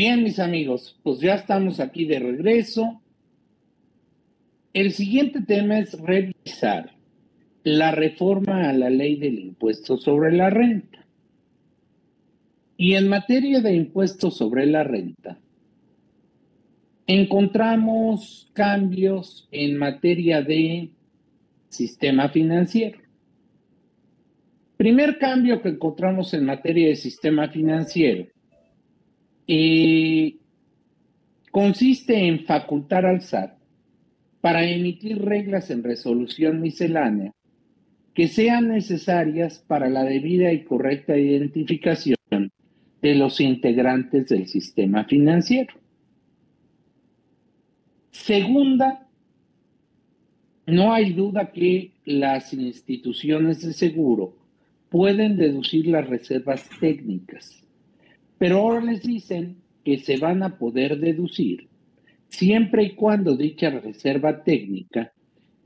Bien, mis amigos, pues ya estamos aquí de regreso. El siguiente tema es revisar la reforma a la ley del impuesto sobre la renta. Y en materia de impuesto sobre la renta, encontramos cambios en materia de sistema financiero. Primer cambio que encontramos en materia de sistema financiero eh, consiste en facultar al SAT para emitir reglas en resolución miscelánea que sean necesarias para la debida y correcta identificación de los integrantes del sistema financiero. Segunda, no hay duda que las instituciones de seguro pueden deducir las reservas técnicas, pero ahora les dicen que se van a poder deducir siempre y cuando dicha reserva técnica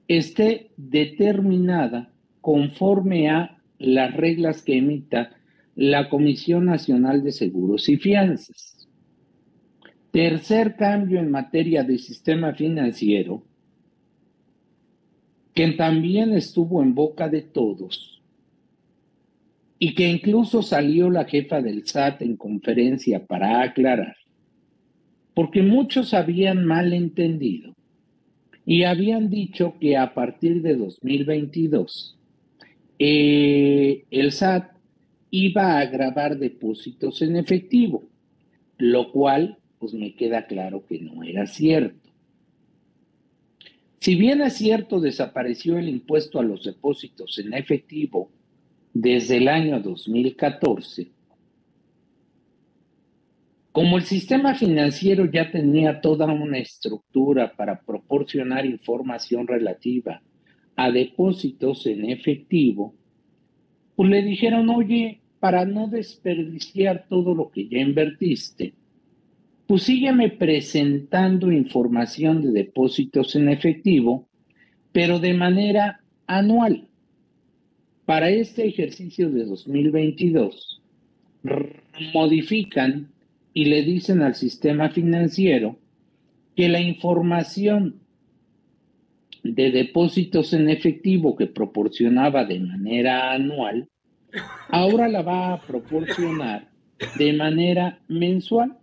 esté determinada conforme a las reglas que emita la Comisión Nacional de Seguros y Fianzas. Tercer cambio en materia de sistema financiero, que también estuvo en boca de todos, y que incluso salió la jefa del SAT en conferencia para aclarar, porque muchos habían mal entendido y habían dicho que a partir de 2022 eh, el SAT iba a grabar depósitos en efectivo, lo cual pues me queda claro que no era cierto. Si bien es cierto, desapareció el impuesto a los depósitos en efectivo desde el año 2014, como el sistema financiero ya tenía toda una estructura para proporcionar información relativa a depósitos en efectivo, pues le dijeron, oye, para no desperdiciar todo lo que ya invertiste, pues sígueme presentando información de depósitos en efectivo, pero de manera anual. Para este ejercicio de 2022, modifican y le dicen al sistema financiero que la información de depósitos en efectivo que proporcionaba de manera anual, ahora la va a proporcionar de manera mensual,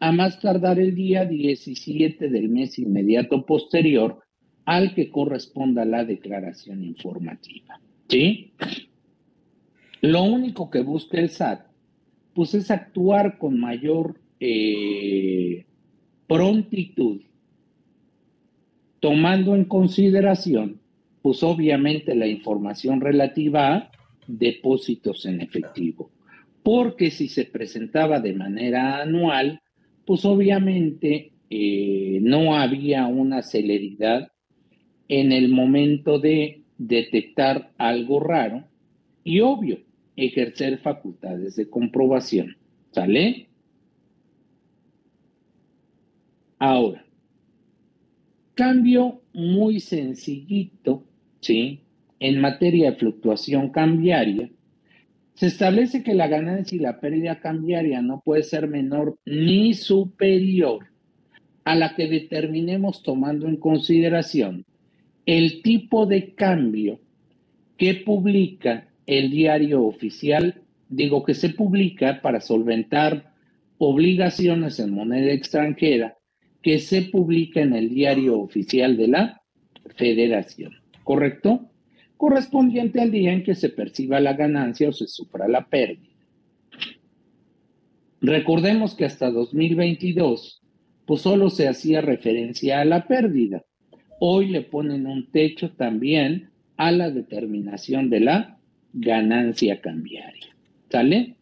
a más tardar el día 17 del mes inmediato posterior al que corresponda la declaración informativa. ¿Sí? Lo único que busca el SAT, pues es actuar con mayor eh, prontitud, tomando en consideración, pues obviamente la información relativa a depósitos en efectivo. Porque si se presentaba de manera anual, pues obviamente eh, no había una celeridad en el momento de detectar algo raro y obvio, ejercer facultades de comprobación. ¿Sale? Ahora, cambio muy sencillito, ¿sí? En materia de fluctuación cambiaria, se establece que la ganancia y la pérdida cambiaria no puede ser menor ni superior a la que determinemos tomando en consideración el tipo de cambio que publica el diario oficial, digo que se publica para solventar obligaciones en moneda extranjera, que se publica en el diario oficial de la federación, ¿correcto? Correspondiente al día en que se perciba la ganancia o se sufra la pérdida. Recordemos que hasta 2022, pues solo se hacía referencia a la pérdida hoy le ponen un techo también a la determinación de la ganancia cambiaria. ¿Sale?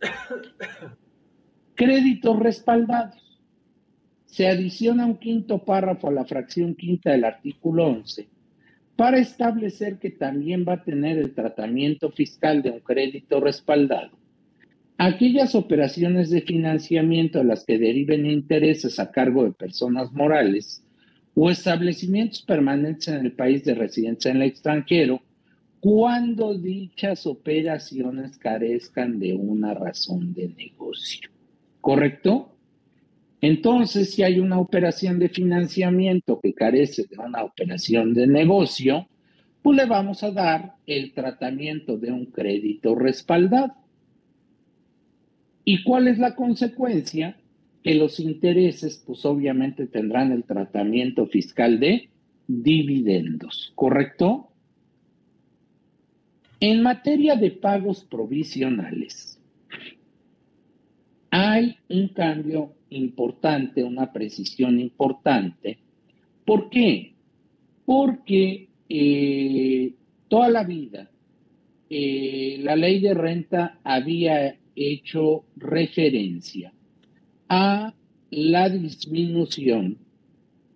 Créditos respaldados. Se adiciona un quinto párrafo a la fracción quinta del artículo 11 para establecer que también va a tener el tratamiento fiscal de un crédito respaldado. Aquellas operaciones de financiamiento a las que deriven intereses a cargo de personas morales o establecimientos permanentes en el país de residencia en el extranjero cuando dichas operaciones carezcan de una razón de negocio. ¿correcto? Entonces, si hay una operación de financiamiento que carece de una operación de negocio, pues le vamos a dar el tratamiento de un crédito respaldado. ¿Y cuál es la consecuencia? Que los intereses, pues obviamente tendrán el tratamiento fiscal de dividendos, ¿correcto? En materia de pagos provisionales, hay un cambio importante, una precisión importante. ¿Por qué? Porque eh, toda la vida eh, la ley de renta había hecho referencia a la disminución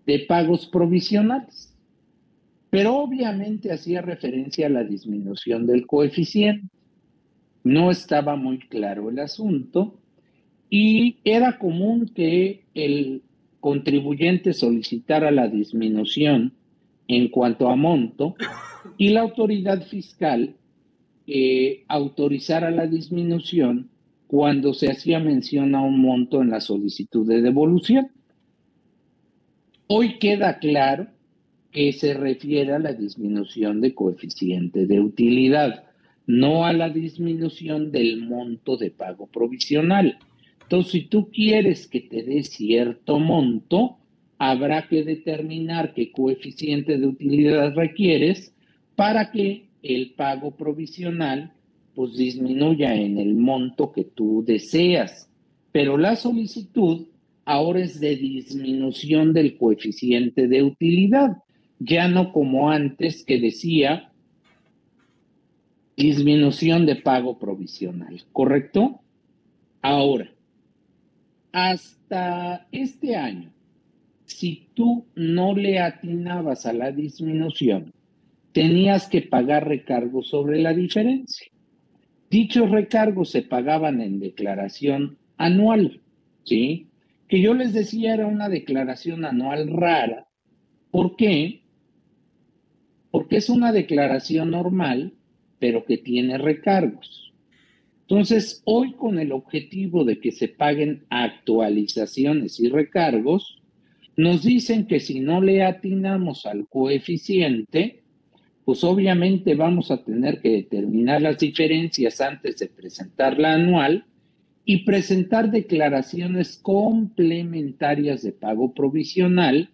de pagos provisionales, pero obviamente hacía referencia a la disminución del coeficiente. No estaba muy claro el asunto y era común que el contribuyente solicitara la disminución en cuanto a monto y la autoridad fiscal eh, autorizara la disminución cuando se hacía mención a un monto en la solicitud de devolución. Hoy queda claro que se refiere a la disminución de coeficiente de utilidad, no a la disminución del monto de pago provisional. Entonces, si tú quieres que te dé cierto monto, habrá que determinar qué coeficiente de utilidad requieres para que el pago provisional pues disminuya en el monto que tú deseas. Pero la solicitud ahora es de disminución del coeficiente de utilidad, ya no como antes que decía disminución de pago provisional, ¿correcto? Ahora, hasta este año, si tú no le atinabas a la disminución, tenías que pagar recargos sobre la diferencia. Dichos recargos se pagaban en declaración anual, ¿sí? Que yo les decía era una declaración anual rara. ¿Por qué? Porque es una declaración normal, pero que tiene recargos. Entonces, hoy con el objetivo de que se paguen actualizaciones y recargos, nos dicen que si no le atinamos al coeficiente, pues obviamente vamos a tener que determinar las diferencias antes de presentar la anual y presentar declaraciones complementarias de pago provisional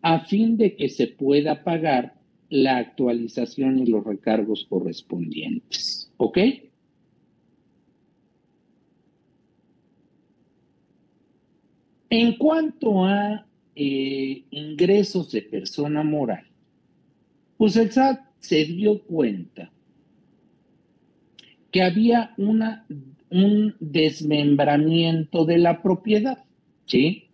a fin de que se pueda pagar la actualización y los recargos correspondientes. ¿Ok? En cuanto a eh, ingresos de persona moral, pues el SAT se dio cuenta que había una, un desmembramiento de la propiedad, ¿sí?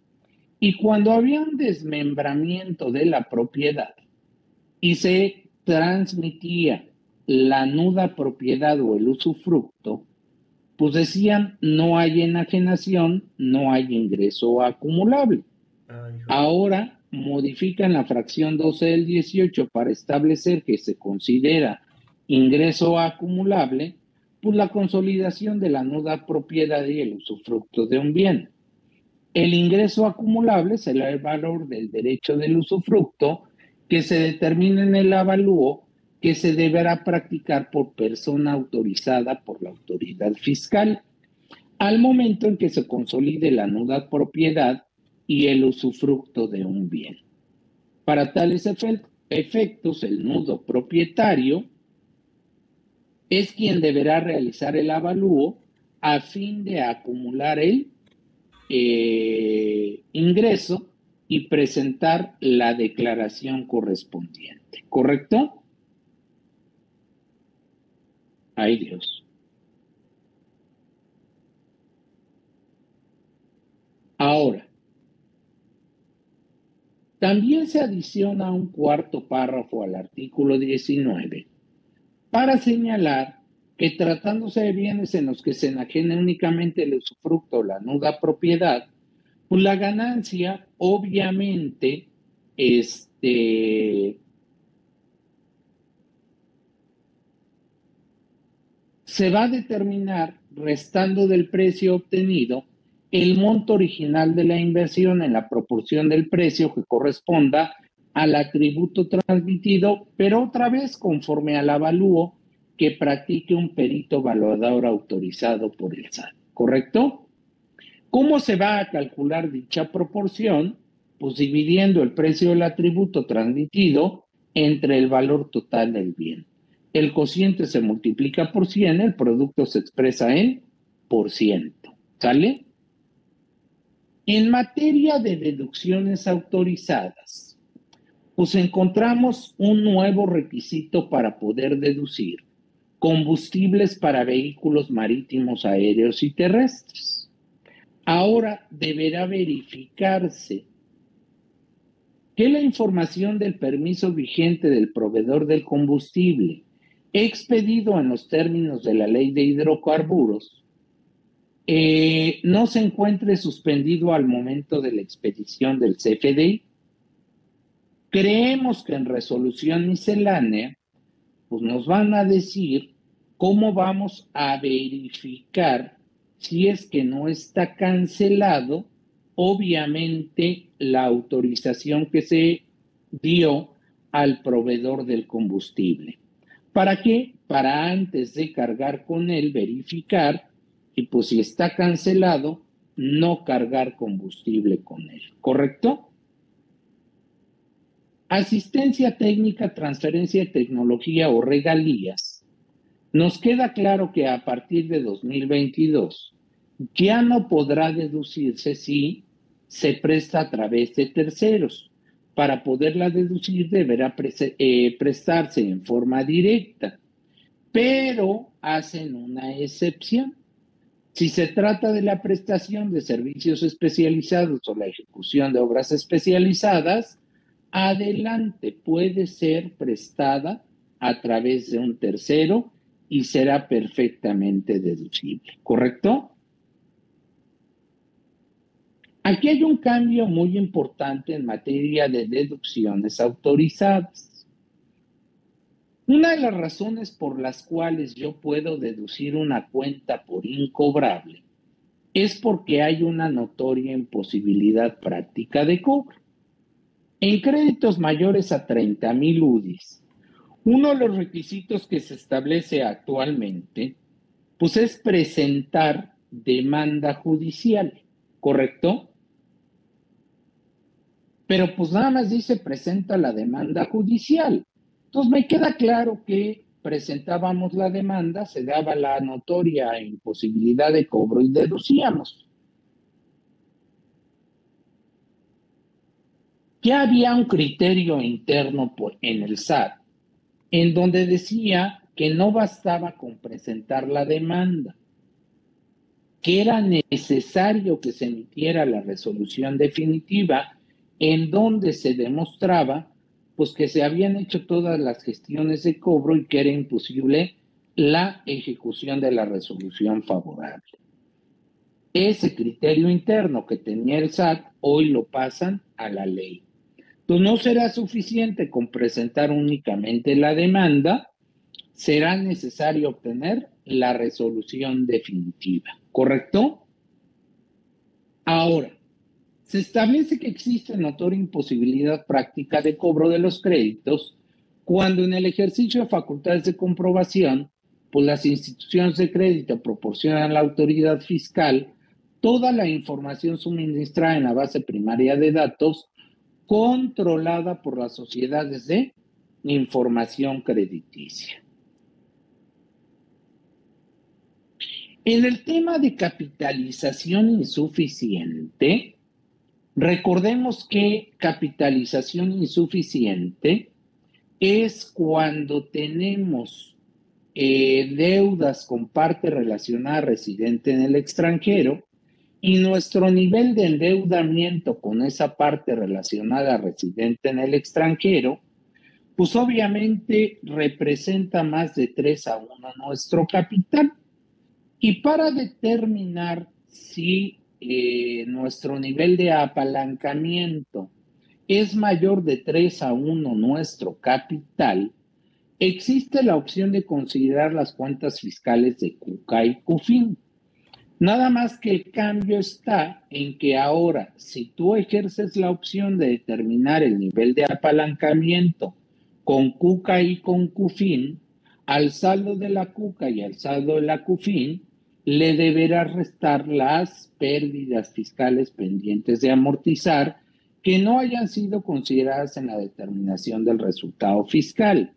Y cuando había un desmembramiento de la propiedad y se transmitía la nuda propiedad o el usufructo, pues decían, no hay enajenación, no hay ingreso acumulable. Ahora modifican la fracción 12 del 18 para establecer que se considera ingreso acumulable, pues la consolidación de la nuda propiedad y el usufructo de un bien. El ingreso acumulable será el valor del derecho del usufructo que se determina en el avalúo que se deberá practicar por persona autorizada por la autoridad fiscal al momento en que se consolide la nuda propiedad y el usufructo de un bien. Para tales efectos, el nudo propietario es quien deberá realizar el avalúo a fin de acumular el eh, ingreso y presentar la declaración correspondiente. ¿Correcto? Ay Dios. Ahora, también se adiciona un cuarto párrafo al artículo 19 para señalar que tratándose de bienes en los que se enajene únicamente el usufructo o la nuda propiedad, pues la ganancia obviamente este, se va a determinar restando del precio obtenido el monto original de la inversión en la proporción del precio que corresponda al atributo transmitido, pero otra vez conforme al avalúo que practique un perito evaluador autorizado por el SAT, ¿correcto? ¿Cómo se va a calcular dicha proporción? Pues dividiendo el precio del atributo transmitido entre el valor total del bien. El cociente se multiplica por 100, el producto se expresa en por ciento. ¿Sale? En materia de deducciones autorizadas, pues encontramos un nuevo requisito para poder deducir combustibles para vehículos marítimos, aéreos y terrestres. Ahora deberá verificarse que la información del permiso vigente del proveedor del combustible, expedido en los términos de la ley de hidrocarburos, eh, no se encuentre suspendido al momento de la expedición del CFDI. Creemos que en resolución miscelánea, pues nos van a decir ¿cómo vamos a verificar si es que no está cancelado? Obviamente la autorización que se dio al proveedor del combustible. ¿Para qué? Para antes de cargar con él, verificar y pues si está cancelado, no cargar combustible con él. ¿Correcto? Asistencia técnica, transferencia de tecnología o regalías nos queda claro que a partir de 2022 ya no podrá deducirse si se presta a través de terceros. Para poderla deducir deberá eh, prestarse en forma directa, pero hacen una excepción. Si se trata de la prestación de servicios especializados o la ejecución de obras especializadas, adelante puede ser prestada a través de un tercero y será perfectamente deducible, ¿correcto? Aquí hay un cambio muy importante en materia de deducciones autorizadas. Una de las razones por las cuales yo puedo deducir una cuenta por incobrable es porque hay una notoria imposibilidad práctica de cobro. En créditos mayores a 30 mil UDIs uno de los requisitos que se establece actualmente, pues es presentar demanda judicial, ¿correcto? Pero pues nada más dice presenta la demanda judicial. Entonces me queda claro que presentábamos la demanda, se daba la notoria imposibilidad de cobro y deducíamos. Ya había un criterio interno en el SAT en donde decía que no bastaba con presentar la demanda, que era necesario que se emitiera la resolución definitiva en donde se demostraba pues que se habían hecho todas las gestiones de cobro y que era imposible la ejecución de la resolución favorable. Ese criterio interno que tenía el SAT hoy lo pasan a la ley. Entonces no será suficiente con presentar únicamente la demanda, será necesario obtener la resolución definitiva, ¿correcto? Ahora, se establece que existe notoria imposibilidad práctica de cobro de los créditos cuando en el ejercicio de facultades de comprobación, pues las instituciones de crédito proporcionan a la autoridad fiscal toda la información suministrada en la base primaria de datos controlada por las sociedades de información crediticia. En el tema de capitalización insuficiente, recordemos que capitalización insuficiente es cuando tenemos eh, deudas con parte relacionada residente en el extranjero y nuestro nivel de endeudamiento con esa parte relacionada residente en el extranjero, pues obviamente representa más de 3 a 1 nuestro capital. Y para determinar si eh, nuestro nivel de apalancamiento es mayor de 3 a 1 nuestro capital, existe la opción de considerar las cuentas fiscales de CUCA y CUFIN. Nada más que el cambio está en que ahora, si tú ejerces la opción de determinar el nivel de apalancamiento con CUCA y con CUFIN, al saldo de la CUCA y al saldo de la CUFIN, le deberá restar las pérdidas fiscales pendientes de amortizar que no hayan sido consideradas en la determinación del resultado fiscal.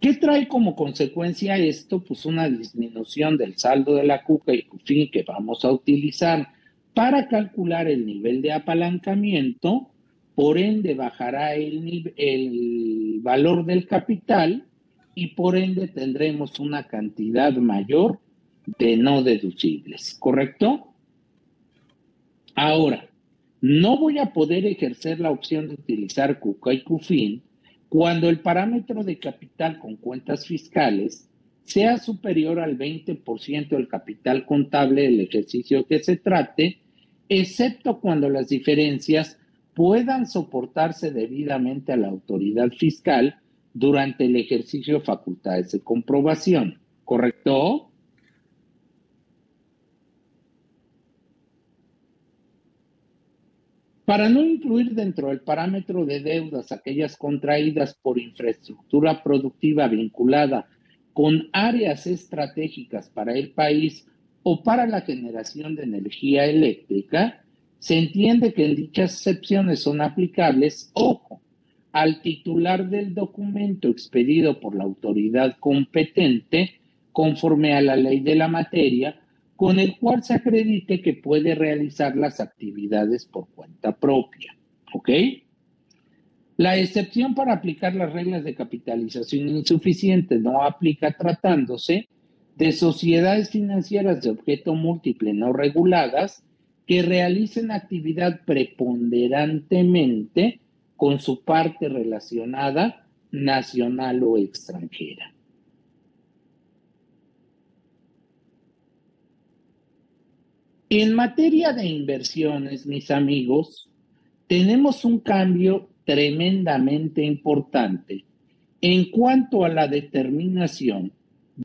¿Qué trae como consecuencia esto? Pues una disminución del saldo de la CUCA y CUFIN que vamos a utilizar para calcular el nivel de apalancamiento, por ende bajará el, el valor del capital y por ende tendremos una cantidad mayor de no deducibles, ¿correcto? Ahora, no voy a poder ejercer la opción de utilizar CUCA y CUFIN cuando el parámetro de capital con cuentas fiscales sea superior al 20% del capital contable del ejercicio que se trate, excepto cuando las diferencias puedan soportarse debidamente a la autoridad fiscal durante el ejercicio de facultades de comprobación. ¿Correcto? Para no incluir dentro del parámetro de deudas aquellas contraídas por infraestructura productiva vinculada con áreas estratégicas para el país o para la generación de energía eléctrica, se entiende que en dichas excepciones son aplicables, ojo, al titular del documento expedido por la autoridad competente conforme a la ley de la materia, con el cual se acredite que puede realizar las actividades por cuenta propia. ¿Ok? La excepción para aplicar las reglas de capitalización insuficiente no aplica tratándose de sociedades financieras de objeto múltiple no reguladas que realicen actividad preponderantemente con su parte relacionada nacional o extranjera. En materia de inversiones, mis amigos, tenemos un cambio tremendamente importante en cuanto a la determinación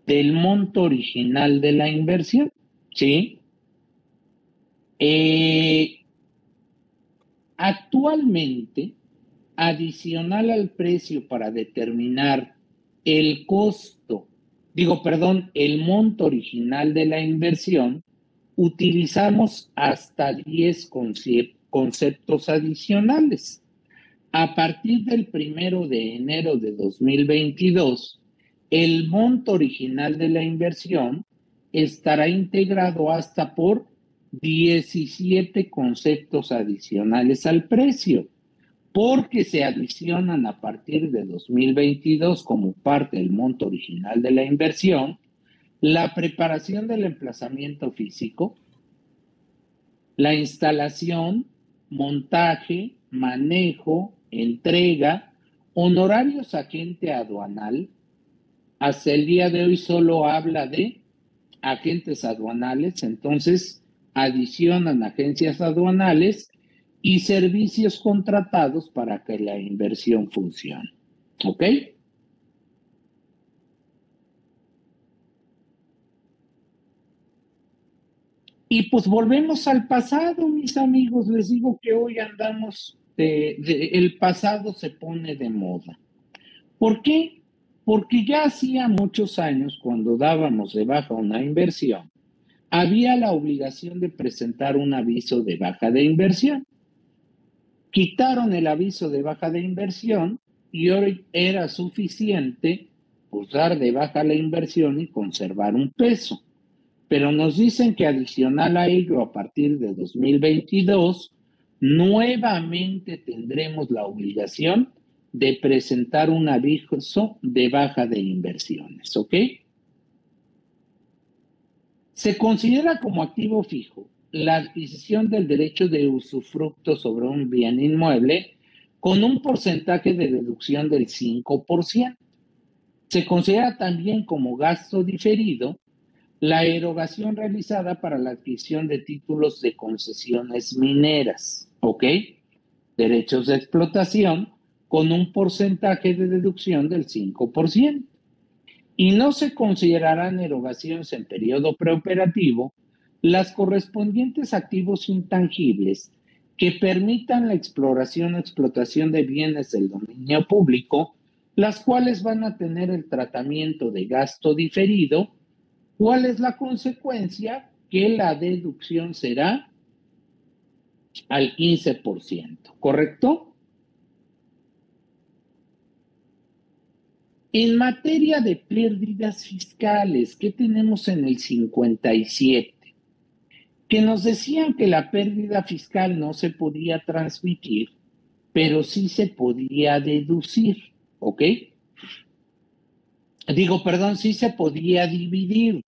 del monto original de la inversión. ¿Sí? Eh, actualmente, adicional al precio para determinar el costo, digo, perdón, el monto original de la inversión, utilizamos hasta 10 conceptos adicionales. A partir del primero de enero de 2022, el monto original de la inversión estará integrado hasta por 17 conceptos adicionales al precio porque se adicionan a partir de 2022 como parte del monto original de la inversión, la preparación del emplazamiento físico, la instalación, montaje, manejo, entrega, honorarios agente aduanal. Hasta el día de hoy solo habla de agentes aduanales, entonces adicionan agencias aduanales y servicios contratados para que la inversión funcione. ¿Ok? Y pues volvemos al pasado, mis amigos. Les digo que hoy andamos, el pasado se pone de moda. ¿Por qué? Porque ya hacía muchos años, cuando dábamos de baja una inversión, había la obligación de presentar un aviso de baja de inversión quitaron el aviso de baja de inversión y hoy era suficiente usar de baja la inversión y conservar un peso. Pero nos dicen que adicional a ello, a partir de 2022, nuevamente tendremos la obligación de presentar un aviso de baja de inversiones, ¿ok? Se considera como activo fijo la adquisición del derecho de usufructo sobre un bien inmueble con un porcentaje de deducción del 5%. Se considera también como gasto diferido la erogación realizada para la adquisición de títulos de concesiones mineras, ¿ok? Derechos de explotación con un porcentaje de deducción del 5%. y no se considerarán erogaciones en periodo preoperativo las correspondientes activos intangibles que permitan la exploración o explotación de bienes del dominio público, las cuales van a tener el tratamiento de gasto diferido. ¿Cuál es la consecuencia? Que la deducción será al 15%, ¿correcto? En materia de pérdidas fiscales, ¿qué tenemos en el 57? Que nos decían que la pérdida fiscal no se podía transmitir, pero sí se podía deducir, ¿ok? Digo, perdón, sí se podía dividir.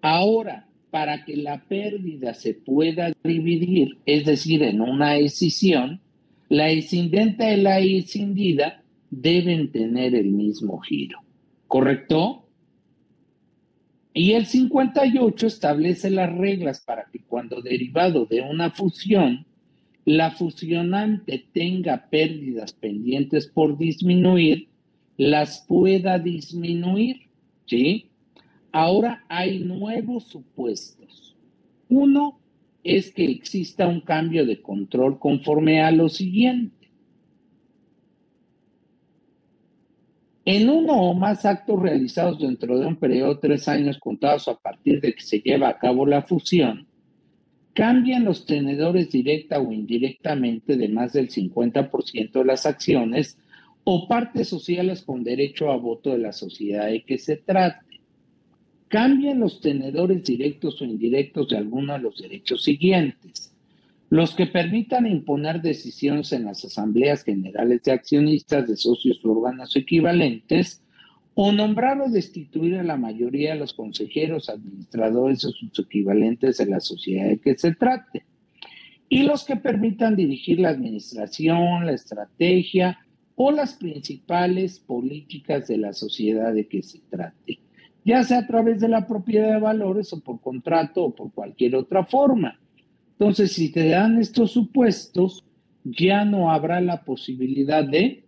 Ahora, para que la pérdida se pueda dividir, es decir, en una escisión, la escindente y la escindida deben tener el mismo giro, ¿correcto? Y el 58 establece las reglas para que cuando derivado de una fusión, la fusionante tenga pérdidas pendientes por disminuir, las pueda disminuir, ¿sí? Ahora hay nuevos supuestos. Uno es que exista un cambio de control conforme a lo siguiente. En uno o más actos realizados dentro de un periodo de tres años contados a partir de que se lleva a cabo la fusión, cambian los tenedores directa o indirectamente de más del 50% de las acciones o partes sociales con derecho a voto de la sociedad de que se trate. Cambian los tenedores directos o indirectos de alguno de los derechos siguientes los que permitan imponer decisiones en las asambleas generales de accionistas de socios o órganos equivalentes, o nombrar o destituir a la mayoría de los consejeros, administradores o sus equivalentes de la sociedad de que se trate, y los que permitan dirigir la administración, la estrategia o las principales políticas de la sociedad de que se trate, ya sea a través de la propiedad de valores o por contrato o por cualquier otra forma. Entonces, si te dan estos supuestos, ya no habrá la posibilidad de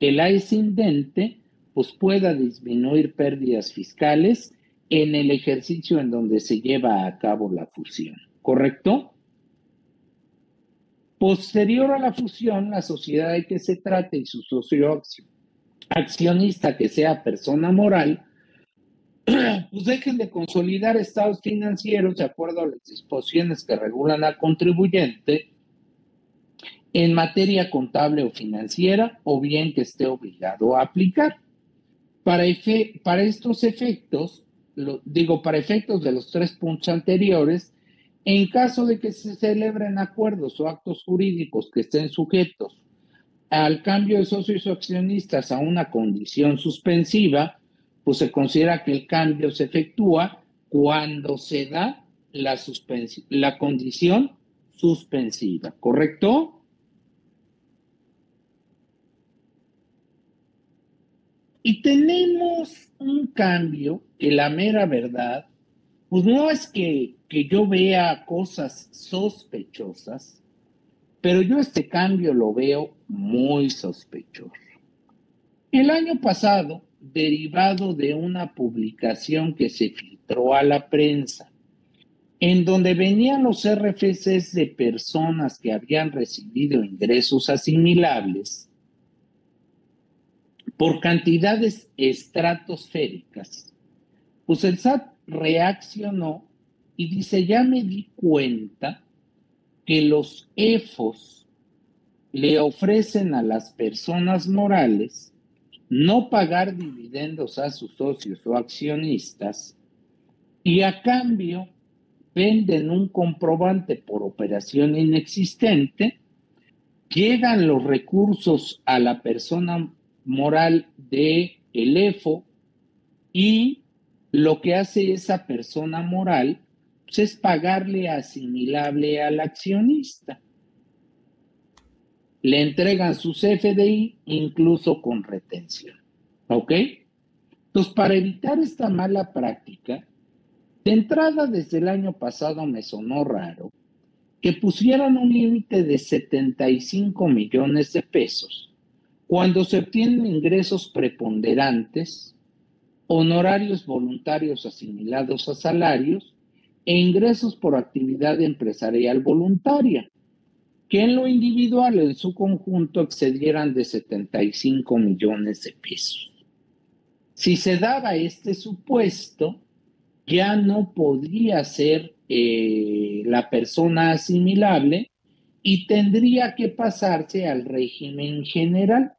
que el ascendente pues, pueda disminuir pérdidas fiscales en el ejercicio en donde se lleva a cabo la fusión, ¿correcto? Posterior a la fusión, la sociedad de que se trate y su socio accionista que sea persona moral, pues dejen de consolidar estados financieros de acuerdo a las disposiciones que regulan al contribuyente en materia contable o financiera o bien que esté obligado a aplicar. Para, para estos efectos, lo, digo, para efectos de los tres puntos anteriores, en caso de que se celebren acuerdos o actos jurídicos que estén sujetos al cambio de socios o accionistas a una condición suspensiva, pues se considera que el cambio se efectúa cuando se da la, la condición suspensiva, ¿correcto? Y tenemos un cambio que la mera verdad, pues no es que, que yo vea cosas sospechosas, pero yo este cambio lo veo muy sospechoso. El año pasado, derivado de una publicación que se filtró a la prensa, en donde venían los RFCs de personas que habían recibido ingresos asimilables por cantidades estratosféricas, pues el SAT reaccionó y dice, ya me di cuenta que los EFOS le ofrecen a las personas morales no pagar dividendos a sus socios o accionistas y a cambio venden un comprobante por operación inexistente, llegan los recursos a la persona moral de el EFO y lo que hace esa persona moral pues, es pagarle asimilable al accionista le entregan sus FDI incluso con retención. ¿Ok? Entonces, para evitar esta mala práctica, de entrada desde el año pasado me sonó raro que pusieran un límite de 75 millones de pesos, cuando se obtienen ingresos preponderantes, honorarios voluntarios asimilados a salarios e ingresos por actividad empresarial voluntaria, que en lo individual en su conjunto excedieran de 75 millones de pesos. Si se daba este supuesto, ya no podría ser eh, la persona asimilable y tendría que pasarse al régimen general,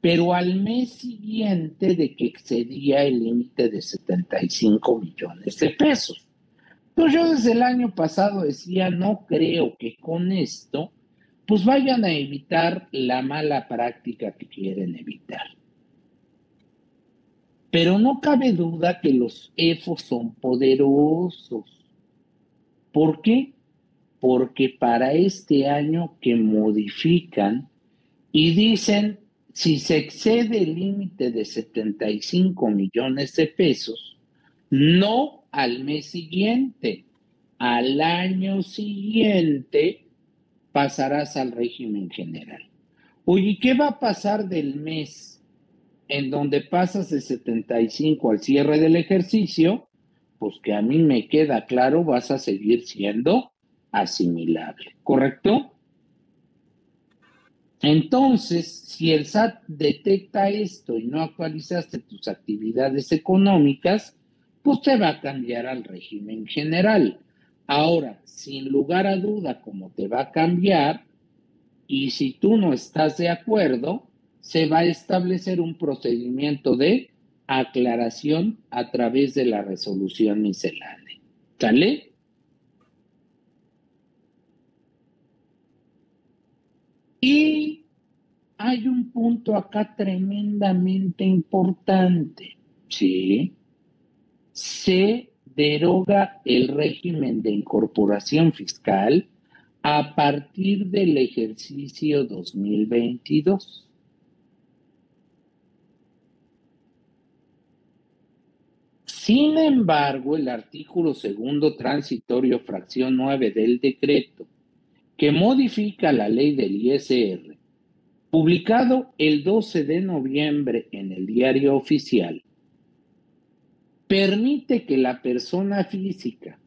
pero al mes siguiente de que excedía el límite de 75 millones de pesos. Pues yo desde el año pasado decía, no creo que con esto, pues vayan a evitar la mala práctica que quieren evitar. Pero no cabe duda que los EFOS son poderosos. ¿Por qué? Porque para este año que modifican y dicen, si se excede el límite de 75 millones de pesos, no al mes siguiente, al año siguiente pasarás al régimen general. Oye, ¿qué va a pasar del mes en donde pasas de 75 al cierre del ejercicio? pues que a mí me queda claro, vas a seguir siendo asimilable, ¿correcto? Entonces, si el SAT detecta esto y no actualizaste tus actividades económicas, pues te va a cambiar al régimen general. Ahora, sin lugar a duda, como te va a cambiar, y si tú no estás de acuerdo, se va a establecer un procedimiento de aclaración a través de la resolución miscelánea. ¿Sale? Y hay un punto acá tremendamente importante, ¿sí? Se deroga el régimen de incorporación fiscal a partir del ejercicio 2022. Sin embargo, el artículo segundo transitorio, fracción 9 del decreto, que modifica la ley del ISR, publicado el 12 de noviembre en el diario oficial, permite que la persona física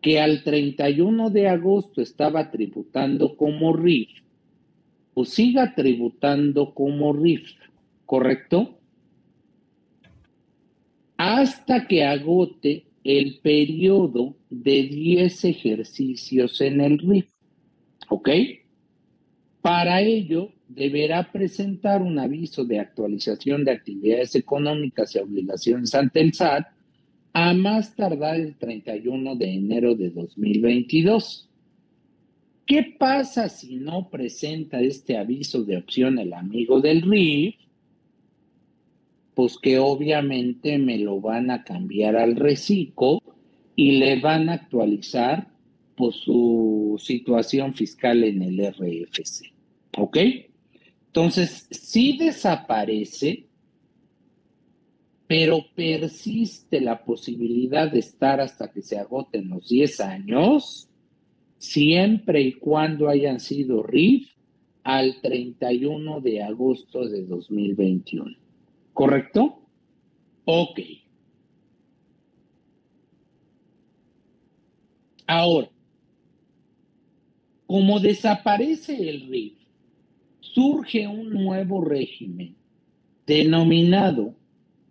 que al 31 de agosto estaba tributando como RIF, o siga tributando como RIF, ¿correcto? hasta que agote el periodo de 10 ejercicios en el RIF. ¿Ok? Para ello, deberá presentar un aviso de actualización de actividades económicas y obligaciones ante el SAT a más tardar el 31 de enero de 2022. ¿Qué pasa si no presenta este aviso de opción el amigo del RIF? pues que obviamente me lo van a cambiar al reciclo y le van a actualizar pues, su situación fiscal en el RFC. ¿Ok? Entonces, sí desaparece, pero persiste la posibilidad de estar hasta que se agoten los 10 años, siempre y cuando hayan sido RIF al 31 de agosto de 2021. ¿Correcto? Ok. Ahora, como desaparece el RIF, surge un nuevo régimen denominado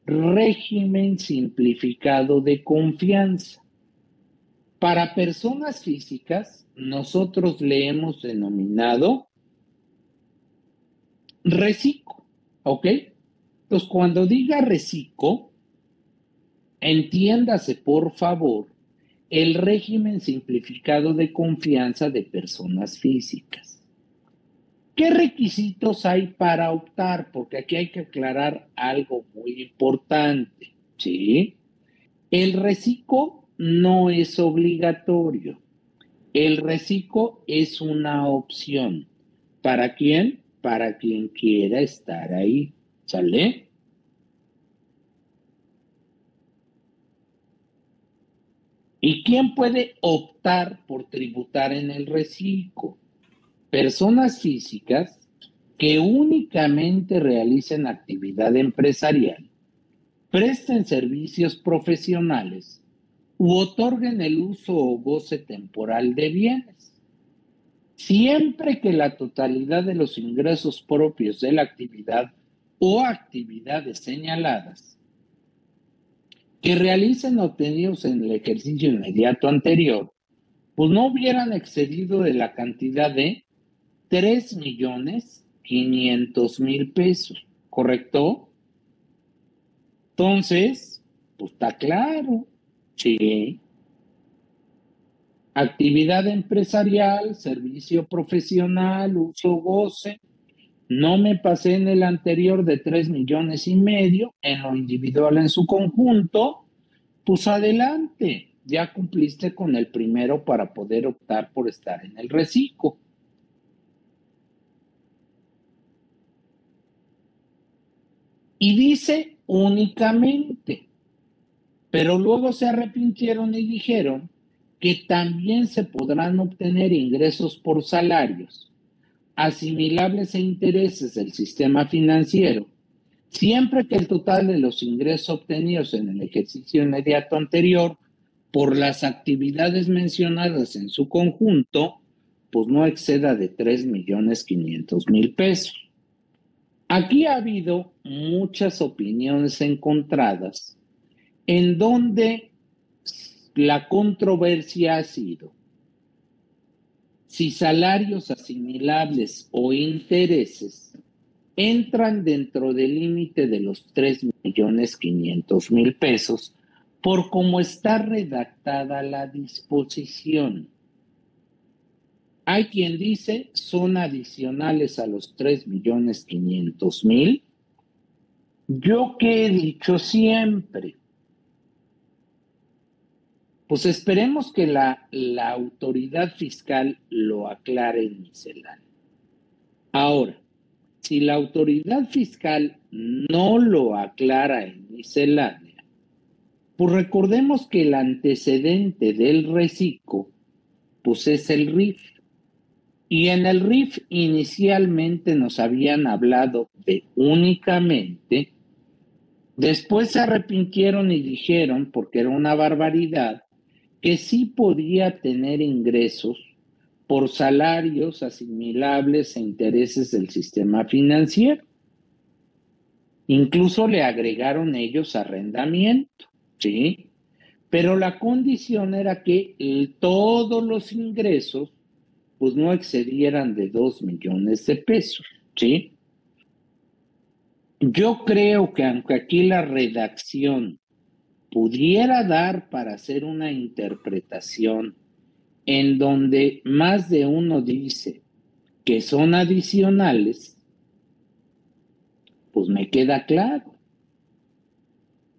régimen simplificado de confianza. Para personas físicas, nosotros le hemos denominado reciclo, ¿ok? Entonces, cuando diga reciclo, entiéndase, por favor, el régimen simplificado de confianza de personas físicas. ¿Qué requisitos hay para optar? Porque aquí hay que aclarar algo muy importante, ¿sí? El reciclo no es obligatorio. El reciclo es una opción. ¿Para quién? Para quien quiera estar ahí. ¿Sale? ¿Y quién puede optar por tributar en el reciclo? Personas físicas que únicamente realicen actividad empresarial, presten servicios profesionales u otorguen el uso o goce temporal de bienes, siempre que la totalidad de los ingresos propios de la actividad o actividades señaladas que realicen obtenidos en el ejercicio inmediato anterior, pues no hubieran excedido de la cantidad de 3 millones 500 mil pesos, ¿correcto? Entonces, pues está claro, sí. Actividad empresarial, servicio profesional, uso goce. No me pasé en el anterior de 3 millones y medio, en lo individual en su conjunto, pues adelante, ya cumpliste con el primero para poder optar por estar en el reciclo. Y dice únicamente, pero luego se arrepintieron y dijeron que también se podrán obtener ingresos por salarios asimilables a intereses del sistema financiero, siempre que el total de los ingresos obtenidos en el ejercicio inmediato anterior por las actividades mencionadas en su conjunto, pues no exceda de 3 millones 500 mil pesos. Aquí ha habido muchas opiniones encontradas en donde la controversia ha sido si salarios asimilables o intereses entran dentro del límite de los 3 millones 500 mil pesos por cómo está redactada la disposición. Hay quien dice son adicionales a los 3 millones 500 mil. Yo que he dicho siempre, pues esperemos que la, la autoridad fiscal lo aclare en miscelánea. Ahora, si la autoridad fiscal no lo aclara en miscelánea, pues recordemos que el antecedente del reciclo, pues es el RIF. Y en el RIF inicialmente nos habían hablado de únicamente, después se arrepintieron y dijeron, porque era una barbaridad, que sí podía tener ingresos por salarios asimilables a intereses del sistema financiero. Incluso le agregaron ellos arrendamiento, ¿sí? Pero la condición era que todos los ingresos pues no excedieran de dos millones de pesos, ¿sí? Yo creo que aunque aquí la redacción pudiera dar para hacer una interpretación en donde más de uno dice que son adicionales, pues me queda claro.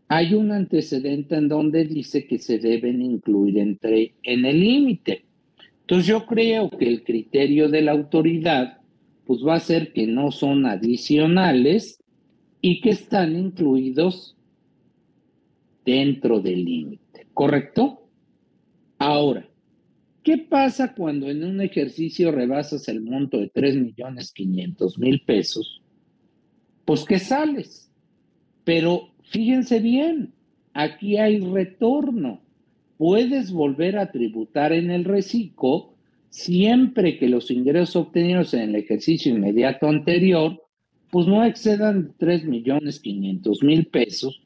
Hay un antecedente en donde dice que se deben incluir entre en el límite. Entonces yo creo que el criterio de la autoridad pues va a ser que no son adicionales y que están incluidos dentro del límite, ¿correcto? Ahora, ¿qué pasa cuando en un ejercicio rebasas el monto de 3 millones 500 mil pesos? Pues que sales. Pero fíjense bien, aquí hay retorno. Puedes volver a tributar en el reciclo siempre que los ingresos obtenidos en el ejercicio inmediato anterior pues no excedan 3 millones 500 mil pesos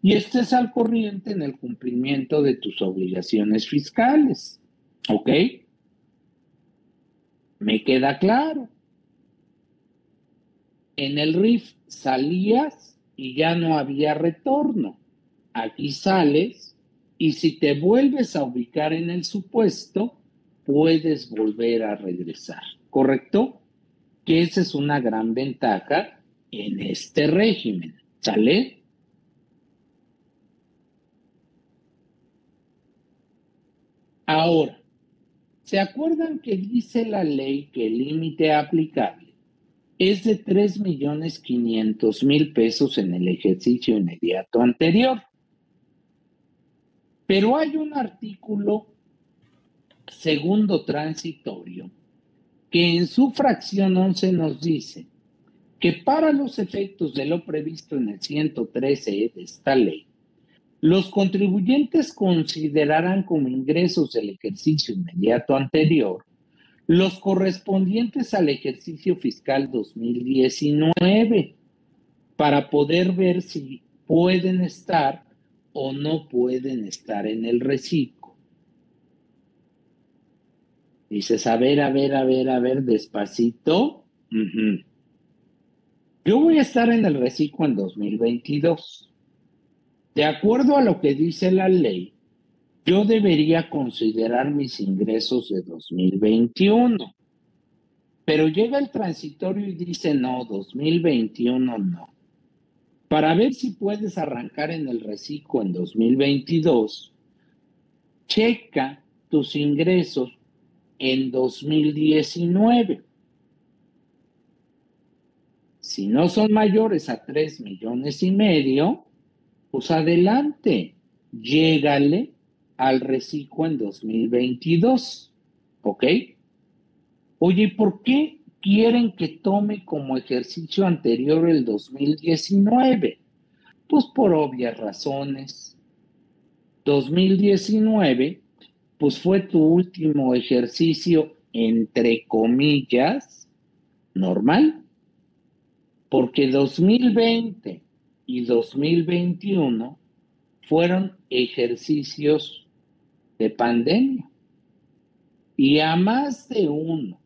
y estés al corriente en el cumplimiento de tus obligaciones fiscales. ¿Ok? Me queda claro. En el RIF salías y ya no había retorno. Aquí sales y si te vuelves a ubicar en el supuesto, puedes volver a regresar. ¿Correcto? Que esa es una gran ventaja en este régimen. ¿Sale? Ahora, ¿se acuerdan que dice la ley que el límite aplicable es de 3 millones 500 mil pesos en el ejercicio inmediato anterior? Pero hay un artículo segundo transitorio que en su fracción 11 nos dice que para los efectos de lo previsto en el 113 de esta ley, los contribuyentes considerarán como ingresos del ejercicio inmediato anterior los correspondientes al ejercicio fiscal 2019 para poder ver si pueden estar o no pueden estar en el reciclo. Dices, a ver, a ver, a ver, a ver, despacito. Yo voy a estar en el reciclo en 2022. De acuerdo a lo que dice la ley, yo debería considerar mis ingresos de 2021. Pero llega el transitorio y dice, no, 2021 no. Para ver si puedes arrancar en el reciclo en 2022, checa tus ingresos en 2019. Si no son mayores a 3 millones y medio, pues adelante, llégale al reciclo en 2022. ¿Ok? Oye, ¿por qué quieren que tome como ejercicio anterior el 2019? Pues por obvias razones. 2019, pues fue tu último ejercicio, entre comillas, normal. Porque 2020 y 2021 fueron ejercicios de pandemia. Y a más de uno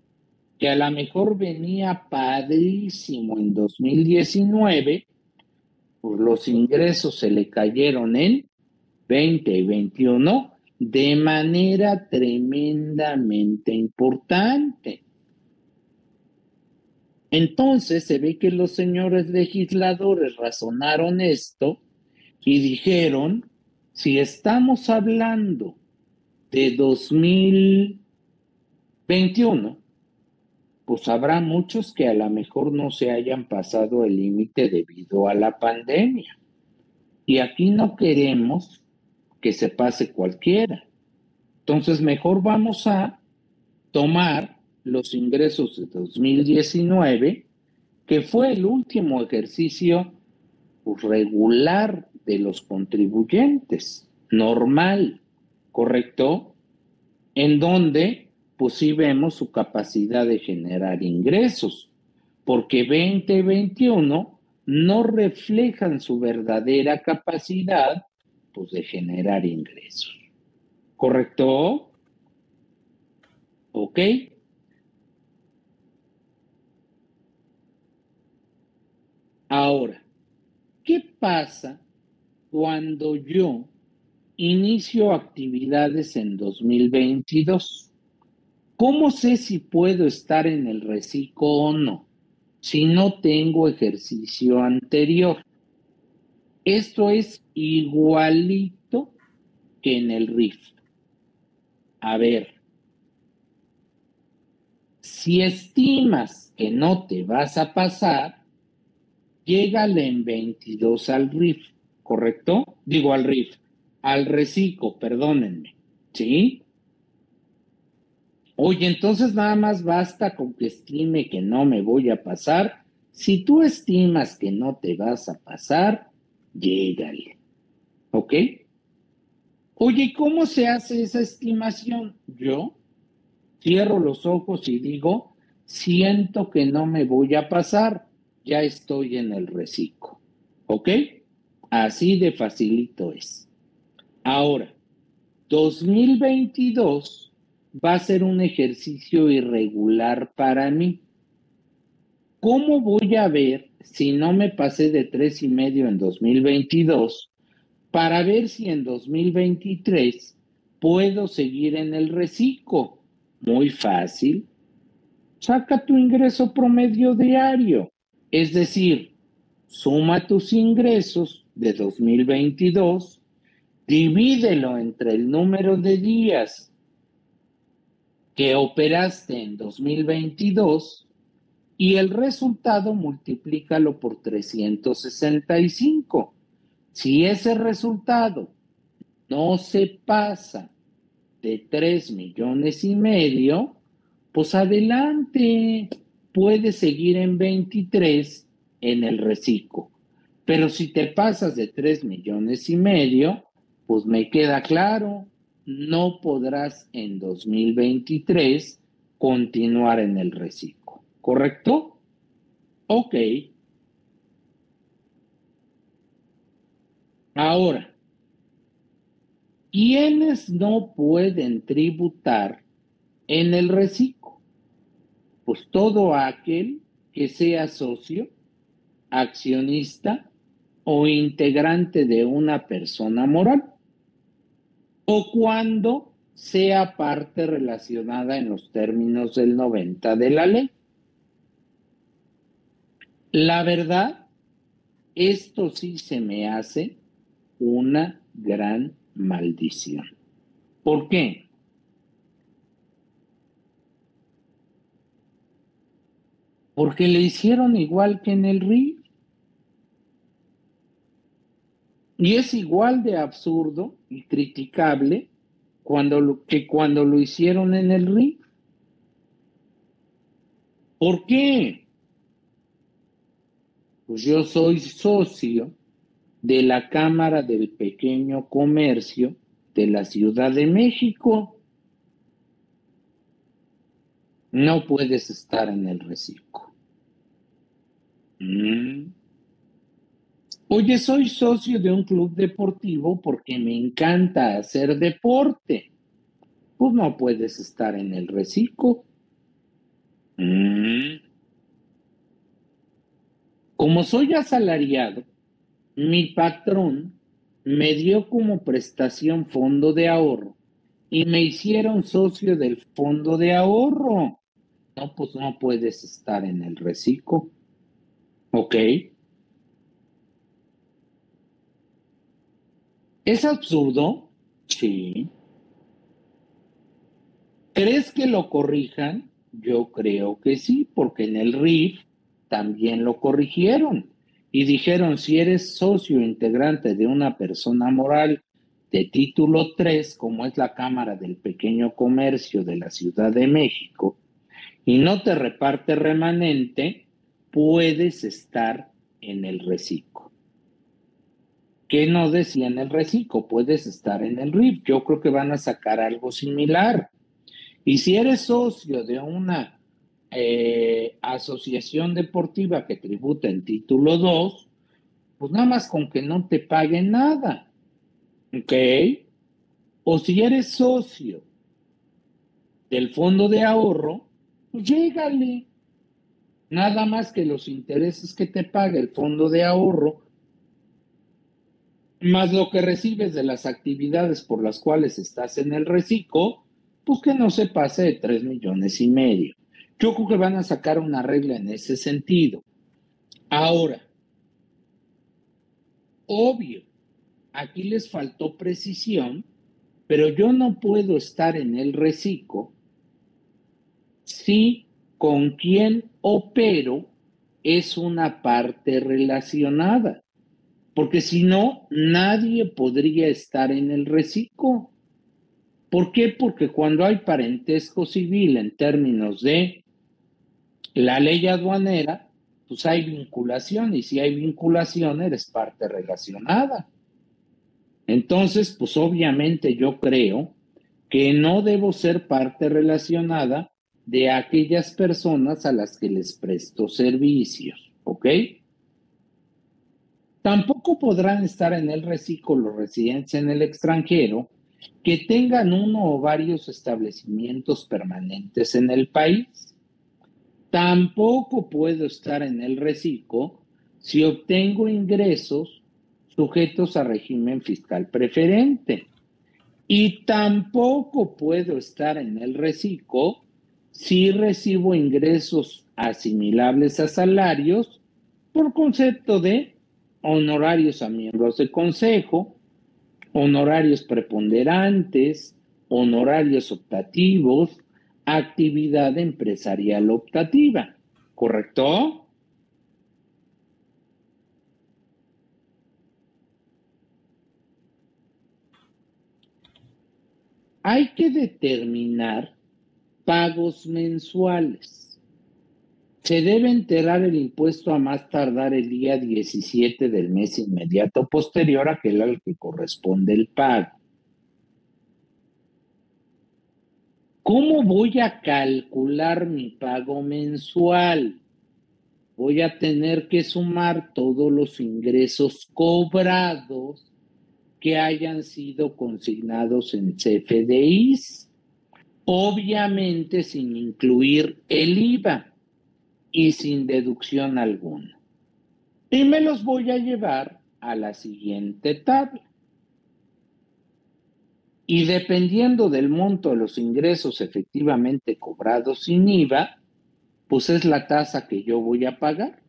que a lo mejor venía padrísimo en 2019, pues los ingresos se le cayeron en 20 y 21 de manera tremendamente importante. Entonces se ve que los señores legisladores razonaron esto y dijeron, si estamos hablando de 2021, pues habrá muchos que a lo mejor no se hayan pasado el límite debido a la pandemia. Y aquí no queremos que se pase cualquiera. Entonces, mejor vamos a tomar los ingresos de 2019, que fue el último ejercicio pues, regular de los contribuyentes, normal. ¿correcto? En donde, pues sí vemos su capacidad de generar ingresos, porque 2021 no reflejan su verdadera capacidad, pues de generar ingresos. ¿Correcto? ¿Ok? Ahora, ¿qué pasa cuando yo Inicio actividades en 2022. ¿Cómo sé si puedo estar en el reciclo o no si no tengo ejercicio anterior? Esto es igualito que en el RIF. A ver, si estimas que no te vas a pasar, llégale en 22 al RIF, ¿correcto? Digo al RIF, al reciclo, perdónenme, ¿sí? Oye, entonces nada más basta con que estime que no me voy a pasar. Si tú estimas que no te vas a pasar, llégale. ¿Ok? Oye, ¿cómo se hace esa estimación? Yo cierro los ojos y digo, siento que no me voy a pasar, ya estoy en el reciclo. ¿Ok? Así de facilito es. Ahora, 2022 va a ser un ejercicio irregular para mí. ¿Cómo voy a ver si no me pasé de tres y medio en 2022 para ver si en 2023 puedo seguir en el reciclo? Muy fácil. Saca tu ingreso promedio diario, es decir, suma tus ingresos de 2022 divídelo entre el número de días que operaste en 2022 y el resultado multiplícalo por 365. Si ese resultado no se pasa de 3 millones y medio, pues adelante, puedes seguir en 23 en el reciclo. Pero si te pasas de 3 millones y medio, pues me queda claro, no podrás en 2023 continuar en el reciclo. ¿Correcto? Ok. Ahora, ¿quiénes no pueden tributar en el reciclo? Pues todo aquel que sea socio, accionista o integrante de una persona moral, o cuando sea parte relacionada en los términos del 90 de la ley. La verdad, esto sí se me hace una gran maldición. ¿Por qué? Porque le hicieron igual que en el RIF. Y es igual de absurdo y criticable cuando lo, que cuando lo hicieron en el RIF. ¿Por qué? Pues yo soy socio de la Cámara del Pequeño Comercio de la Ciudad de México. No puedes estar en el reciclo. Mm. Oye, soy socio de un club deportivo porque me encanta hacer deporte. Pues no puedes estar en el reciclo. Mm. Como soy asalariado, mi patrón me dio como prestación fondo de ahorro y me hicieron socio del fondo de ahorro. No, pues no puedes estar en el reciclo. ¿Ok? ¿Es absurdo? Sí. ¿Crees que lo corrijan? Yo creo que sí, porque en el RIF también lo corrigieron y dijeron, si eres socio integrante de una persona moral de título 3, como es la Cámara del Pequeño Comercio de la Ciudad de México, y no te reparte remanente, puedes estar en el reciclo. ¿Qué no decía en el reciclo? Puedes estar en el RIF. Yo creo que van a sacar algo similar. Y si eres socio de una eh, asociación deportiva que tributa en título 2, pues nada más con que no te paguen nada. ¿Ok? O si eres socio del fondo de ahorro, pues llégale. Nada más que los intereses que te paga el fondo de ahorro, más lo que recibes de las actividades por las cuales estás en el reciclo, pues que no se pase de 3 millones y medio. Yo creo que van a sacar una regla en ese sentido. Ahora, obvio, aquí les faltó precisión, pero yo no puedo estar en el reciclo si con quien opero es una parte relacionada. Porque si no, nadie podría estar en el reciclo. ¿Por qué? Porque cuando hay parentesco civil en términos de la ley aduanera, pues hay vinculación y si hay vinculación eres parte relacionada. Entonces, pues obviamente yo creo que no debo ser parte relacionada de aquellas personas a las que les presto servicios, ¿ok? Tampoco podrán estar en el reciclo los residentes en el extranjero que tengan uno o varios establecimientos permanentes en el país. Tampoco puedo estar en el reciclo si obtengo ingresos sujetos a régimen fiscal preferente. Y tampoco puedo estar en el reciclo si recibo ingresos asimilables a salarios por concepto de honorarios a miembros de consejo, honorarios preponderantes, honorarios optativos, actividad empresarial optativa, ¿correcto? Hay que determinar pagos mensuales. Se debe enterar el impuesto a más tardar el día 17 del mes inmediato posterior a aquel al que corresponde el pago. ¿Cómo voy a calcular mi pago mensual? Voy a tener que sumar todos los ingresos cobrados que hayan sido consignados en CFDIs, obviamente sin incluir el IVA y sin deducción alguna. Y me los voy a llevar a la siguiente tabla. Y dependiendo del monto de los ingresos efectivamente cobrados sin IVA, pues es la tasa que yo voy a pagar.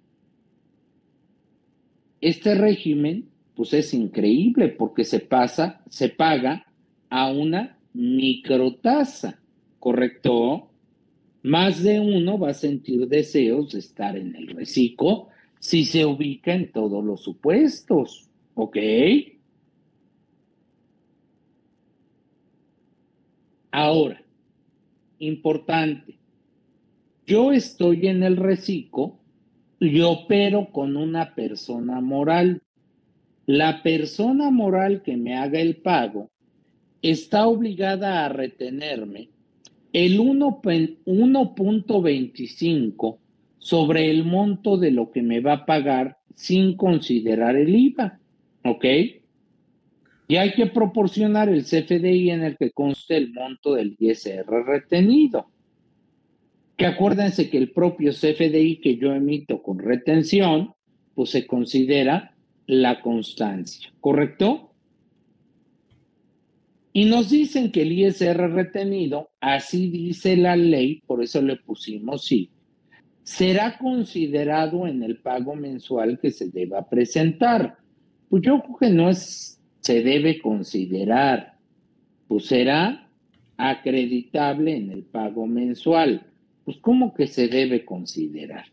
Este régimen, pues es increíble porque se pasa, se paga a una microtasa, ¿correcto? Más de uno va a sentir deseos de estar en el reciclo si se ubica en todos los supuestos. ¿Ok? Ahora, importante, yo estoy en el reciclo y opero con una persona moral. La persona moral que me haga el pago está obligada a retenerme el 1.25 sobre el monto de lo que me va a pagar sin considerar el IVA. ¿Ok? Y hay que proporcionar el CFDI en el que conste el monto del ISR retenido. Que acuérdense que el propio CFDI que yo emito con retención, pues se considera la constancia, ¿correcto? Y nos dicen que el ISR retenido, así dice la ley, por eso le pusimos sí, será considerado en el pago mensual que se deba presentar. Pues yo creo que no es, se debe considerar, pues será acreditable en el pago mensual. Pues ¿cómo que se debe considerar?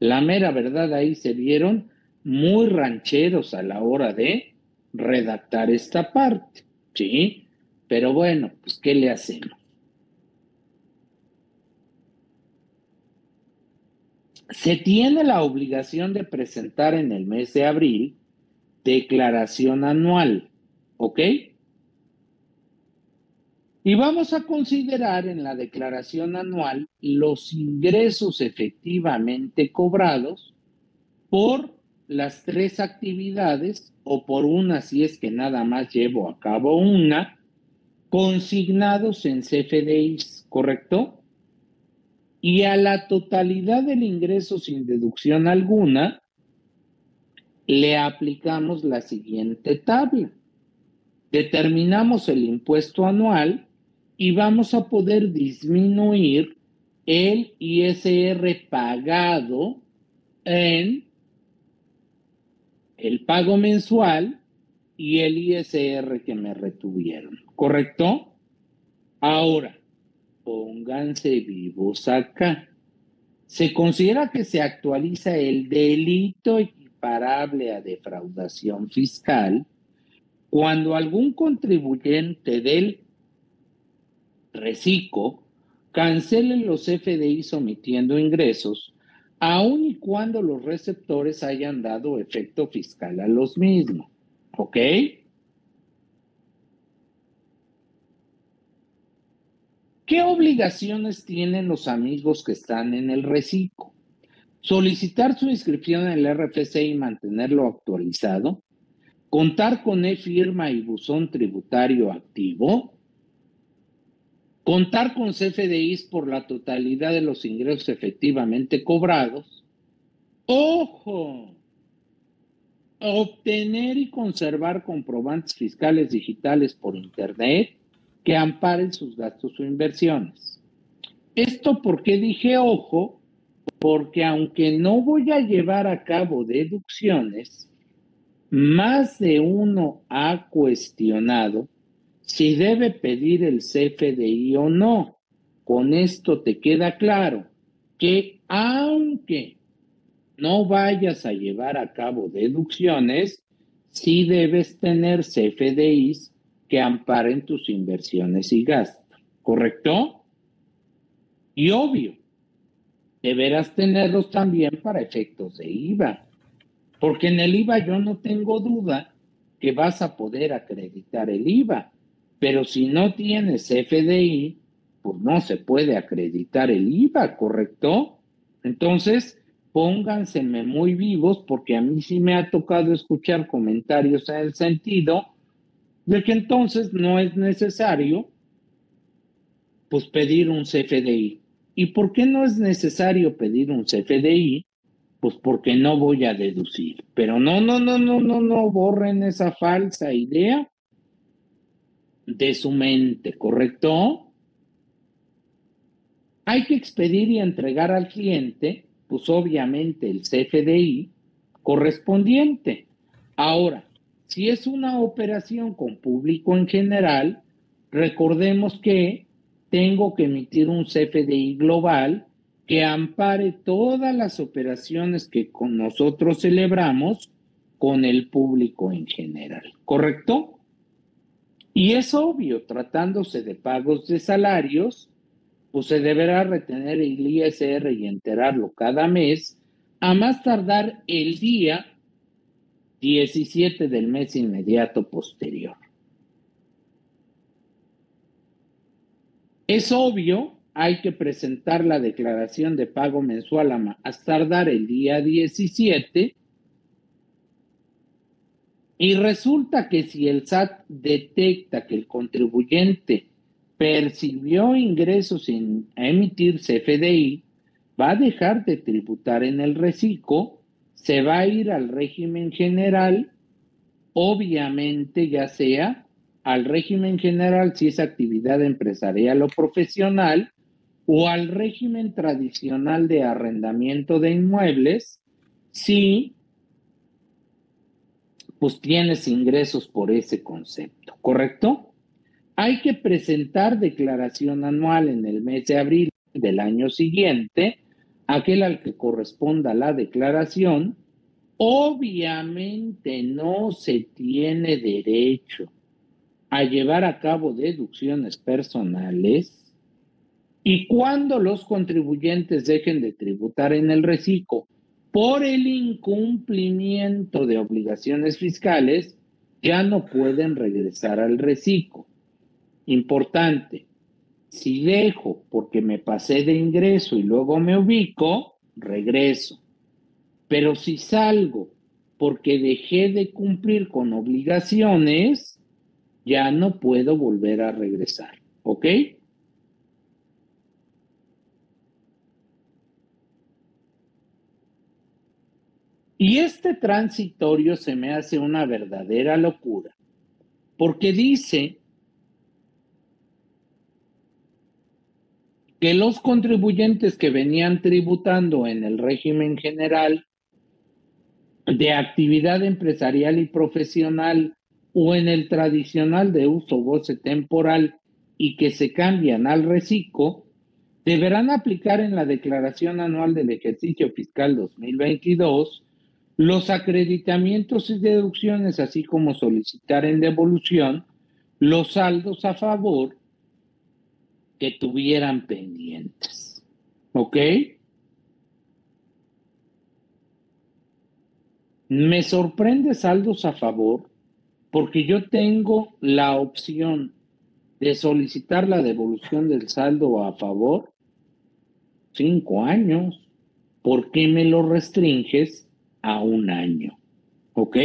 La mera verdad ahí se vieron muy rancheros a la hora de redactar esta parte, ¿sí? Pero bueno, pues ¿qué le hacemos? Se tiene la obligación de presentar en el mes de abril declaración anual, ¿ok? Y vamos a considerar en la declaración anual los ingresos efectivamente cobrados por las tres actividades o por una si es que nada más llevo a cabo una consignados en CFDIs, ¿correcto? Y a la totalidad del ingreso sin deducción alguna, le aplicamos la siguiente tabla. Determinamos el impuesto anual y vamos a poder disminuir el ISR pagado en el pago mensual y el ISR que me retuvieron. ¿Correcto? Ahora, pónganse vivos acá. Se considera que se actualiza el delito equiparable a defraudación fiscal cuando algún contribuyente del reciclo cancele los FDI omitiendo ingresos, aun y cuando los receptores hayan dado efecto fiscal a los mismos. ¿Ok? ¿Qué obligaciones tienen los amigos que están en el reciclo? Solicitar su inscripción en el RFC y mantenerlo actualizado. Contar con e-firma y buzón tributario activo. Contar con CFDIs por la totalidad de los ingresos efectivamente cobrados. ¡Ojo! Obtener y conservar comprobantes fiscales digitales por Internet que amparen sus gastos o inversiones. Esto porque dije ojo, porque aunque no voy a llevar a cabo deducciones, más de uno ha cuestionado si debe pedir el CFDI o no. Con esto te queda claro que aunque no vayas a llevar a cabo deducciones, sí debes tener CFDIs que amparen tus inversiones y gastos, ¿correcto? Y obvio, deberás tenerlos también para efectos de IVA. Porque en el IVA yo no tengo duda que vas a poder acreditar el IVA. Pero si no tienes FDI, pues no se puede acreditar el IVA, ¿correcto? Entonces, pónganseme muy vivos porque a mí sí me ha tocado escuchar comentarios en el sentido de que entonces no es necesario pues pedir un CFDI. ¿Y por qué no es necesario pedir un CFDI? Pues porque no voy a deducir. Pero no, no, no, no, no, no borren esa falsa idea de su mente, ¿correcto? Hay que expedir y entregar al cliente, pues obviamente el CFDI correspondiente. Ahora, si es una operación con público en general, recordemos que tengo que emitir un CFDI global que ampare todas las operaciones que con nosotros celebramos con el público en general, ¿correcto? Y es obvio, tratándose de pagos de salarios, pues se deberá retener el ISR y enterarlo cada mes, a más tardar el día 17 del mes inmediato posterior. Es obvio, hay que presentar la declaración de pago mensual a más tardar el día 17 y resulta que si el SAT detecta que el contribuyente percibió ingresos sin emitir CFDI, va a dejar de tributar en el reciclo, se va a ir al régimen general, obviamente ya sea al régimen general si es actividad empresarial o profesional, o al régimen tradicional de arrendamiento de inmuebles, si pues tienes ingresos por ese concepto, ¿correcto? hay que presentar declaración anual en el mes de abril del año siguiente, aquel al que corresponda la declaración, obviamente no se tiene derecho a llevar a cabo deducciones personales y cuando los contribuyentes dejen de tributar en el reciclo por el incumplimiento de obligaciones fiscales, ya no pueden regresar al reciclo. Importante, si dejo porque me pasé de ingreso y luego me ubico, regreso. Pero si salgo porque dejé de cumplir con obligaciones, ya no puedo volver a regresar. ¿Ok? Y este transitorio se me hace una verdadera locura, porque dice que los contribuyentes que venían tributando en el régimen general de actividad empresarial y profesional o en el tradicional de uso goce temporal y que se cambian al reciclo, deberán aplicar en la declaración anual del ejercicio fiscal 2022 los acreditamientos y deducciones, así como solicitar en devolución los saldos a favor que tuvieran pendientes. ¿Ok? Me sorprende saldos a favor porque yo tengo la opción de solicitar la devolución del saldo a favor cinco años. ¿Por qué me lo restringes a un año? ¿Ok?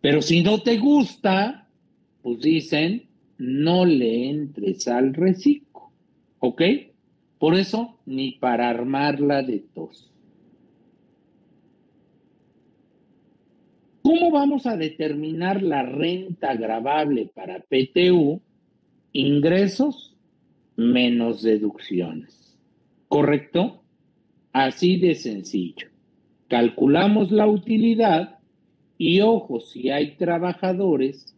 Pero si no te gusta, pues dicen, no le entres al reciclo, ¿ok? Por eso, ni para armarla de tos. ¿Cómo vamos a determinar la renta grabable para PTU? Ingresos menos deducciones. ¿Correcto? Así de sencillo. Calculamos la utilidad y ojo, si hay trabajadores,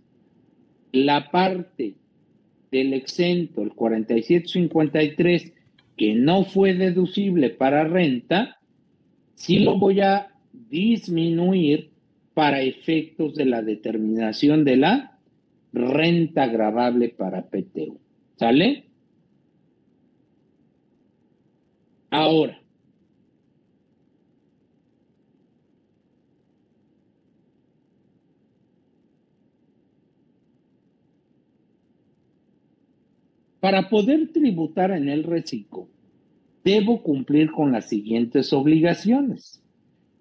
la parte del exento, el 4753, que no fue deducible para renta, sí lo voy a disminuir para efectos de la determinación de la renta grabable para PTU. ¿Sale? Ahora, Para poder tributar en el reciclo, debo cumplir con las siguientes obligaciones.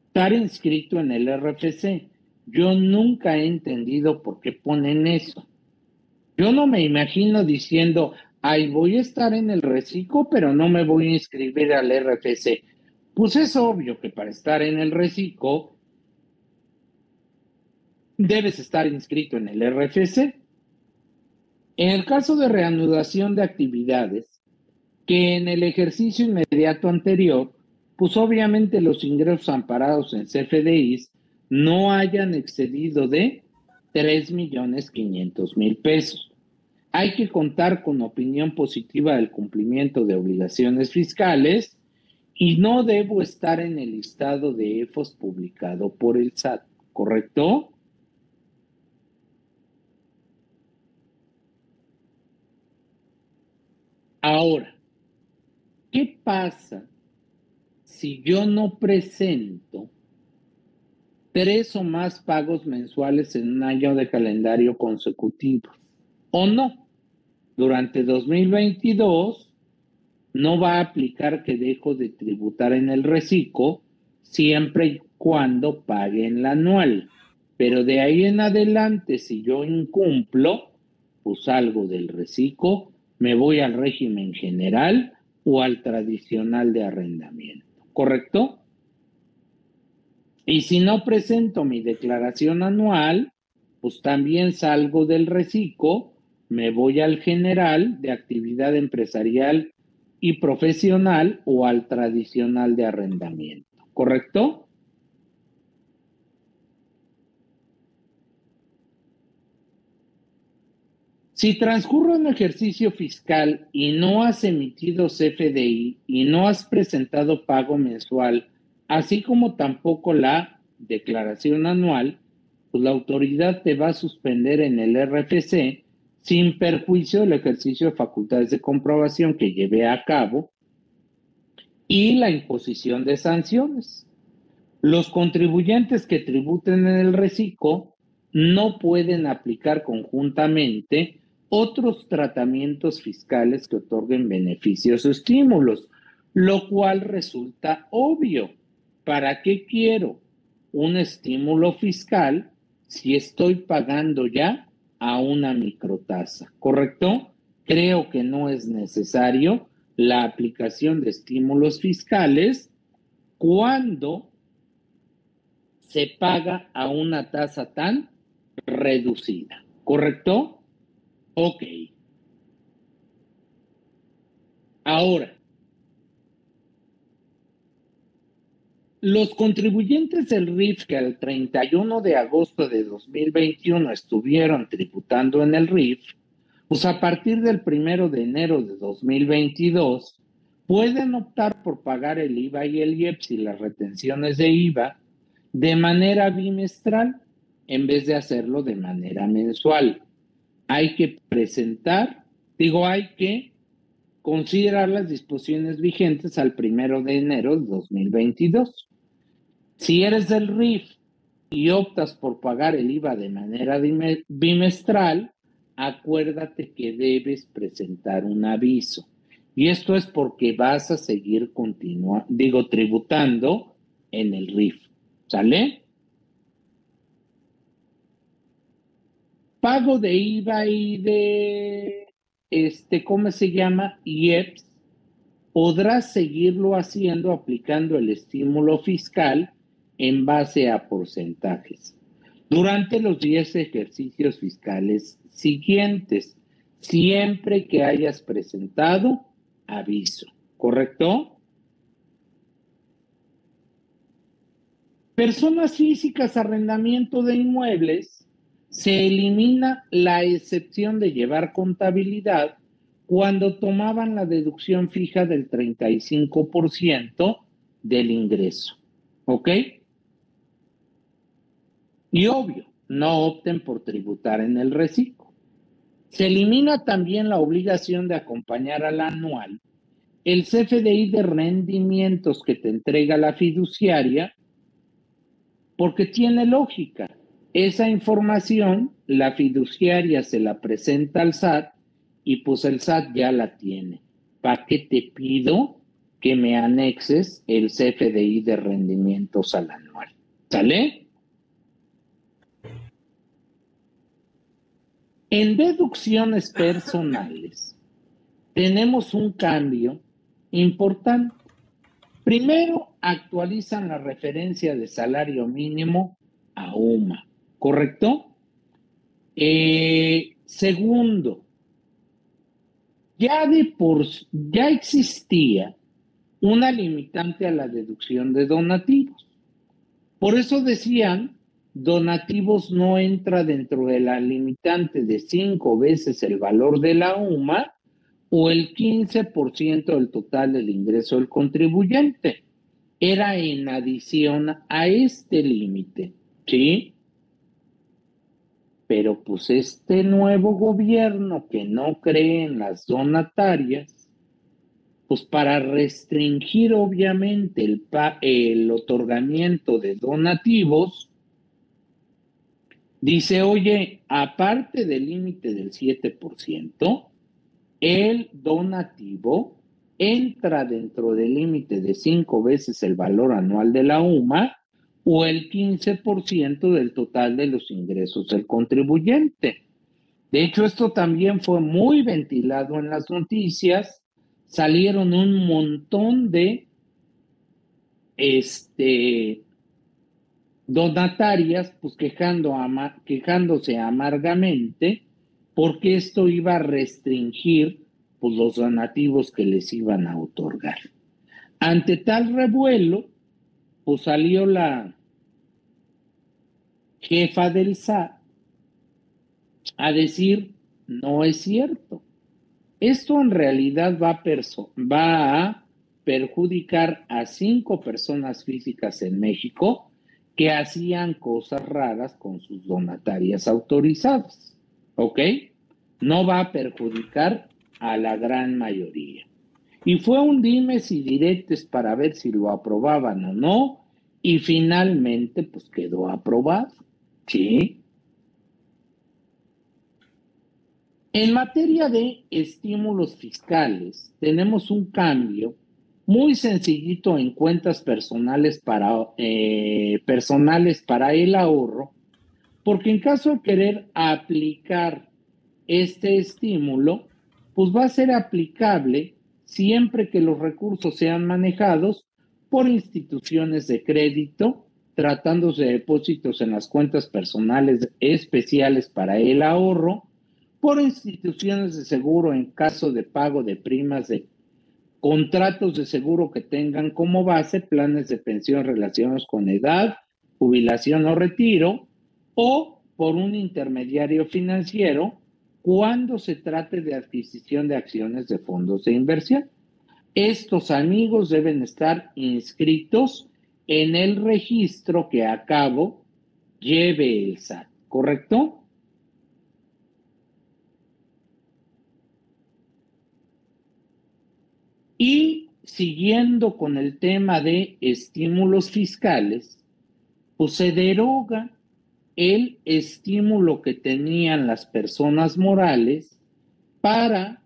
Estar inscrito en el RFC. Yo nunca he entendido por qué ponen eso. Yo no me imagino diciendo, ay, voy a estar en el reciclo, pero no me voy a inscribir al RFC. Pues es obvio que para estar en el reciclo debes estar inscrito en el RFC. En el caso de reanudación de actividades, que en el ejercicio inmediato anterior, pues obviamente los ingresos amparados en CFDIs no hayan excedido de 3 millones 500 mil pesos. Hay que contar con opinión positiva del cumplimiento de obligaciones fiscales y no debo estar en el listado de EFOS publicado por el SAT, ¿correcto? Ahora, ¿qué pasa si yo no presento tres o más pagos mensuales en un año de calendario consecutivo? ¿O no? Durante 2022 no va a aplicar que dejo de tributar en el reciclo siempre y cuando pague en la anual. Pero de ahí en adelante, si yo incumplo, pues salgo del reciclo me voy al régimen general o al tradicional de arrendamiento, ¿correcto? Y si no presento mi declaración anual, pues también salgo del reciclo, me voy al general de actividad empresarial y profesional o al tradicional de arrendamiento, ¿correcto? Si transcurre un ejercicio fiscal y no has emitido CFDI y no has presentado pago mensual, así como tampoco la declaración anual, pues la autoridad te va a suspender en el RFC sin perjuicio del ejercicio de facultades de comprobación que lleve a cabo y la imposición de sanciones. Los contribuyentes que tributen en el reciclo no pueden aplicar conjuntamente otros tratamientos fiscales que otorguen beneficios o estímulos, lo cual resulta obvio. ¿Para qué quiero un estímulo fiscal si estoy pagando ya a una microtasa? ¿Correcto? Creo que no es necesario la aplicación de estímulos fiscales cuando se paga a una tasa tan reducida. ¿Correcto? Ok. Ahora, los contribuyentes del RIF que el 31 de agosto de 2021 estuvieron tributando en el RIF, pues a partir del 1 de enero de 2022 pueden optar por pagar el IVA y el IEPS y las retenciones de IVA de manera bimestral en vez de hacerlo de manera mensual hay que presentar, digo, hay que considerar las disposiciones vigentes al primero de enero de 2022. Si eres del RIF y optas por pagar el IVA de manera bimestral, acuérdate que debes presentar un aviso. Y esto es porque vas a seguir digo, tributando en el RIF. ¿Sale? Pago de IVA y de, este, ¿cómo se llama? IEPS, podrás seguirlo haciendo aplicando el estímulo fiscal en base a porcentajes durante los 10 ejercicios fiscales siguientes, siempre que hayas presentado aviso, ¿correcto? Personas físicas, arrendamiento de inmuebles, se elimina la excepción de llevar contabilidad cuando tomaban la deducción fija del 35% del ingreso. ¿Ok? Y obvio, no opten por tributar en el reciclo. Se elimina también la obligación de acompañar al anual el CFDI de rendimientos que te entrega la fiduciaria, porque tiene lógica. Esa información, la fiduciaria se la presenta al SAT y pues el SAT ya la tiene. ¿Para qué te pido que me anexes el CFDI de rendimientos al anual? ¿Sale? En deducciones personales tenemos un cambio importante. Primero, actualizan la referencia de salario mínimo a UMA, ¿correcto? Eh, segundo, ya de por ya existía una limitante a la deducción de donativos. Por eso decían, donativos no entra dentro de la limitante de cinco veces el valor de la UMA o el 15% del total del ingreso del contribuyente. Era en adición a este límite, ¿sí? Pero pues este nuevo gobierno que no cree en las donatarias, pues para restringir obviamente el, otorgamiento de donativos, dice, oye, aparte del límite del 7%, el donativo entra dentro del límite de cinco veces el valor anual de la UMA o el 15% del total de los ingresos del contribuyente. De hecho, esto también fue muy ventilado en las noticias. Salieron un montón de este, donatarias pues quejándose amargamente porque esto iba a restringir pues, los donativos que les iban a otorgar. Ante tal revuelo, pues salió la jefa del SAT a decir, no es cierto. Esto en realidad va a, va a perjudicar a cinco personas físicas en México que hacían cosas raras con sus donatarias autorizadas. ¿Ok? No va a perjudicar a la gran mayoría. Y fue un dimes y diretes para ver si lo aprobaban o no, y finalmente pues quedó aprobado. ¿Sí? En materia de estímulos fiscales, tenemos un cambio muy sencillito en cuentas personales para, eh, personales para el ahorro, porque en caso de querer aplicar este estímulo, pues va a ser aplicable siempre que los recursos sean manejados por instituciones de crédito, tratándose de depósitos en las cuentas personales especiales para el ahorro, por instituciones de seguro en caso de pago de primas de contratos de seguro que tengan como base planes de pensión relacionados con edad, jubilación o retiro, o por un intermediario financiero cuando se trate de adquisición de acciones de fondos de inversión. Estos amigos deben estar inscritos en el registro que a cabo lleve el SAT, ¿correcto? Y siguiendo con el tema de estímulos fiscales, pues se deroga el estímulo que tenían las personas morales para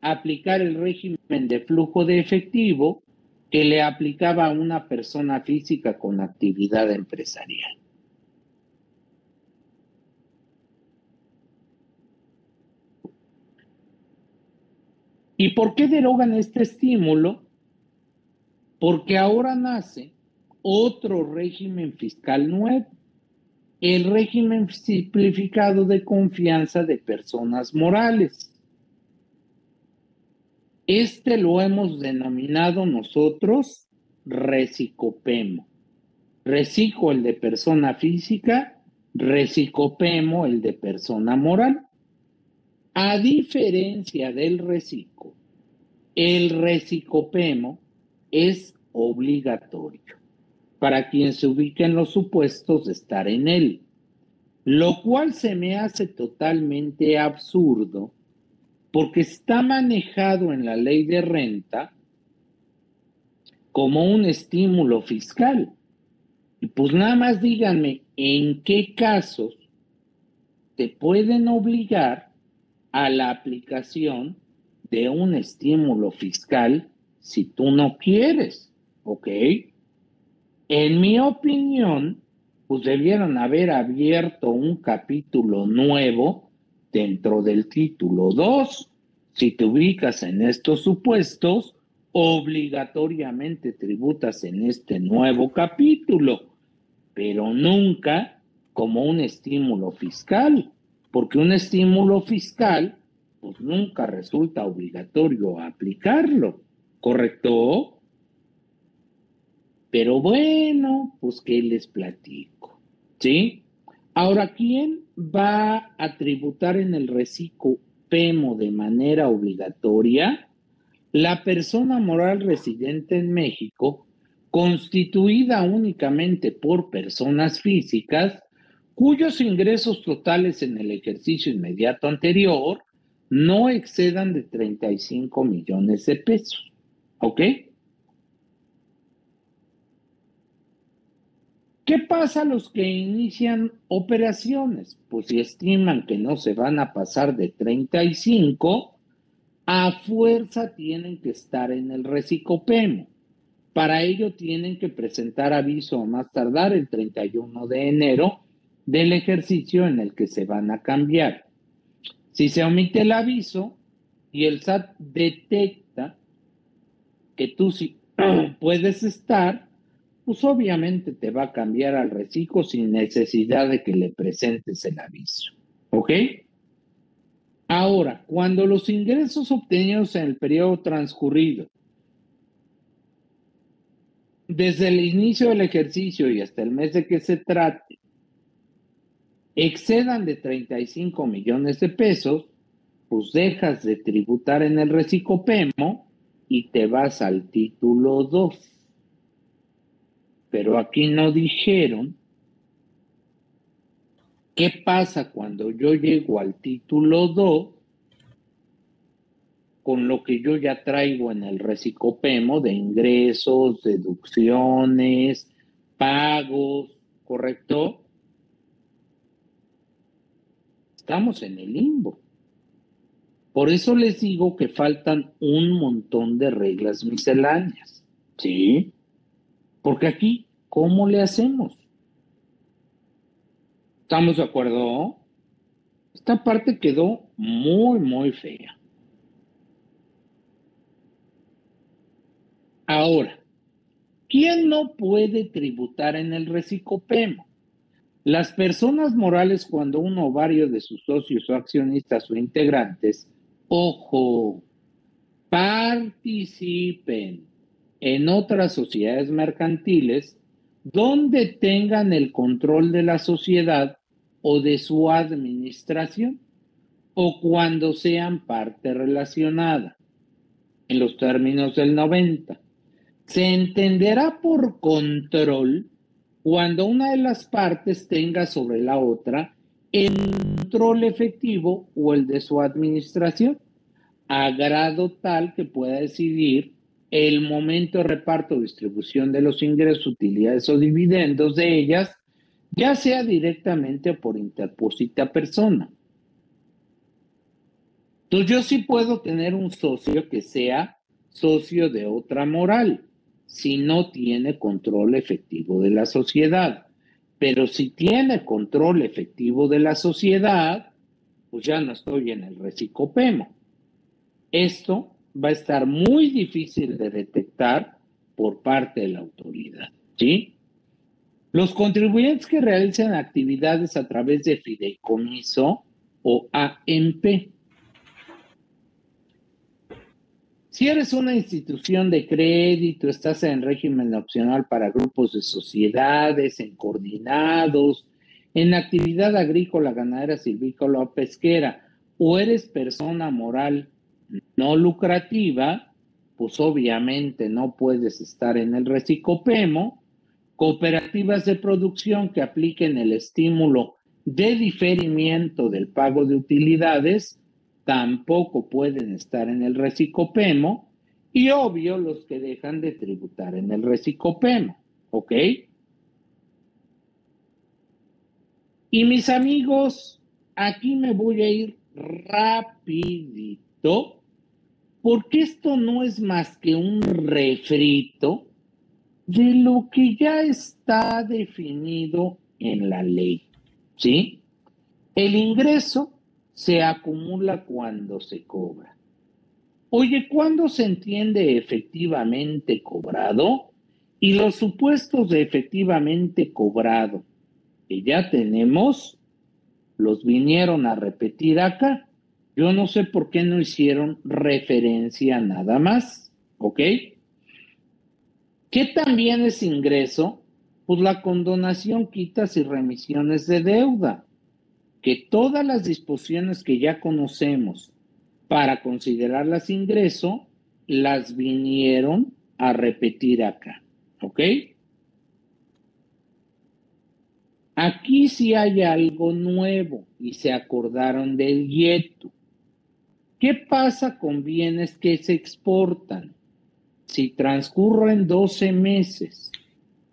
aplicar el régimen de flujo de efectivo que le aplicaba a una persona física con actividad empresarial. ¿Y por qué derogan este estímulo? Porque ahora nace otro régimen fiscal nuevo el régimen simplificado de confianza de personas morales. Este lo hemos denominado nosotros recicopemo. Recico el de persona física, recicopemo el de persona moral. A diferencia del reciclo, el recicopemo es obligatorio para quien se ubique en los supuestos de estar en él, lo cual se me hace totalmente absurdo porque está manejado en la ley de renta como un estímulo fiscal. Y pues nada más díganme en qué casos te pueden obligar a la aplicación de un estímulo fiscal si tú no quieres, ¿ok? En mi opinión, pues debieron haber abierto un capítulo nuevo dentro del título 2. Si te ubicas en estos supuestos, obligatoriamente tributas en este nuevo capítulo, pero nunca como un estímulo fiscal, porque un estímulo fiscal pues nunca resulta obligatorio aplicarlo, ¿correcto? Pero bueno, pues que les platico, ¿sí? Ahora, ¿quién va a tributar en el reciclo PEMO de manera obligatoria? La persona moral residente en México, constituida únicamente por personas físicas, cuyos ingresos totales en el ejercicio inmediato anterior no excedan de 35 millones de pesos. ¿Ok? ¿Qué pasa los que inician operaciones? Pues si estiman que no se van a pasar de 35, a fuerza tienen que estar en el recicopemo. Para ello tienen que presentar aviso a más tardar el 31 de enero del ejercicio en el que se van a cambiar. Si se omite el aviso y el SAT detecta que tú sí puedes estar, pues obviamente te va a cambiar al reciclo sin necesidad de que le presentes el aviso. ¿Ok? Ahora, cuando los ingresos obtenidos en el periodo transcurrido, desde el inicio del ejercicio y hasta el mes de que se trate, excedan de 35 millones de pesos, pues dejas de tributar en el recicopemo y te vas al título 2. Pero aquí no dijeron qué pasa cuando yo llego al título 2 con lo que yo ya traigo en el recicopemo de ingresos, deducciones, pagos, ¿correcto? estamos en el limbo. Por eso les digo que faltan un montón de reglas misceláneas. ¿Sí? Porque aquí, ¿cómo le hacemos? ¿Estamos de acuerdo? Esta parte quedó muy, muy fea. Ahora, ¿quién no puede tributar en el recicopemo? Las personas morales cuando uno o varios de sus socios o accionistas o integrantes, ojo, participen en otras sociedades mercantiles donde tengan el control de la sociedad o de su administración o cuando sean parte relacionada. En los términos del 90, se entenderá por control cuando una de las partes tenga sobre la otra el control efectivo o el de su administración, a grado tal que pueda decidir el momento de reparto o distribución de los ingresos, utilidades o dividendos de ellas, ya sea directamente o por interpósita persona. Entonces yo sí puedo tener un socio que sea socio de otra moral si no tiene control efectivo de la sociedad. Pero si tiene control efectivo de la sociedad, pues ya no estoy en el recicopemo. Esto va a estar muy difícil de detectar por parte de la autoridad. ¿sí? Los contribuyentes que realizan actividades a través de fideicomiso o AMP Si eres una institución de crédito, estás en régimen opcional para grupos de sociedades, en coordinados, en actividad agrícola, ganadera, silvícola o pesquera, o eres persona moral no lucrativa, pues obviamente no puedes estar en el recicopemo, cooperativas de producción que apliquen el estímulo de diferimiento del pago de utilidades, tampoco pueden estar en el recicopemo. Y obvio, los que dejan de tributar en el recicopemo, ¿ok? Y mis amigos, aquí me voy a ir rapidito, porque esto no es más que un refrito de lo que ya está definido en la ley, ¿sí? El ingreso se acumula cuando se cobra. Oye, ¿cuándo se entiende efectivamente cobrado? Y los supuestos de efectivamente cobrado que ya tenemos, los vinieron a repetir acá. Yo no sé por qué no hicieron referencia nada más, ¿ok? ¿Qué también es ingreso? Pues la condonación, quitas y remisiones de deuda, que todas las disposiciones que ya conocemos para considerarlas ingreso, las vinieron a repetir acá, ¿ok? Aquí sí hay algo nuevo y se acordaron del YETU. ¿Qué pasa con bienes que se exportan? Si transcurren 12 meses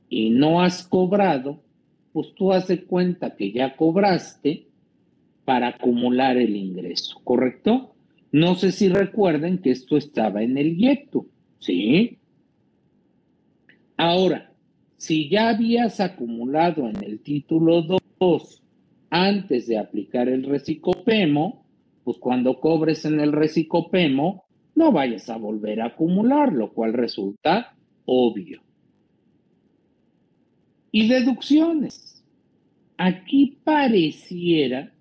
y no has cobrado, pues tú haces cuenta que ya cobraste para acumular el ingreso, ¿correcto? No sé si recuerden que esto estaba en el YETU, ¿sí? Ahora, si ya habías acumulado en el título 2 antes de aplicar el recicopemo, pues cuando cobres en el recicopemo, no vayas a volver a acumular, lo cual resulta obvio. Y deducciones. Aquí pareciera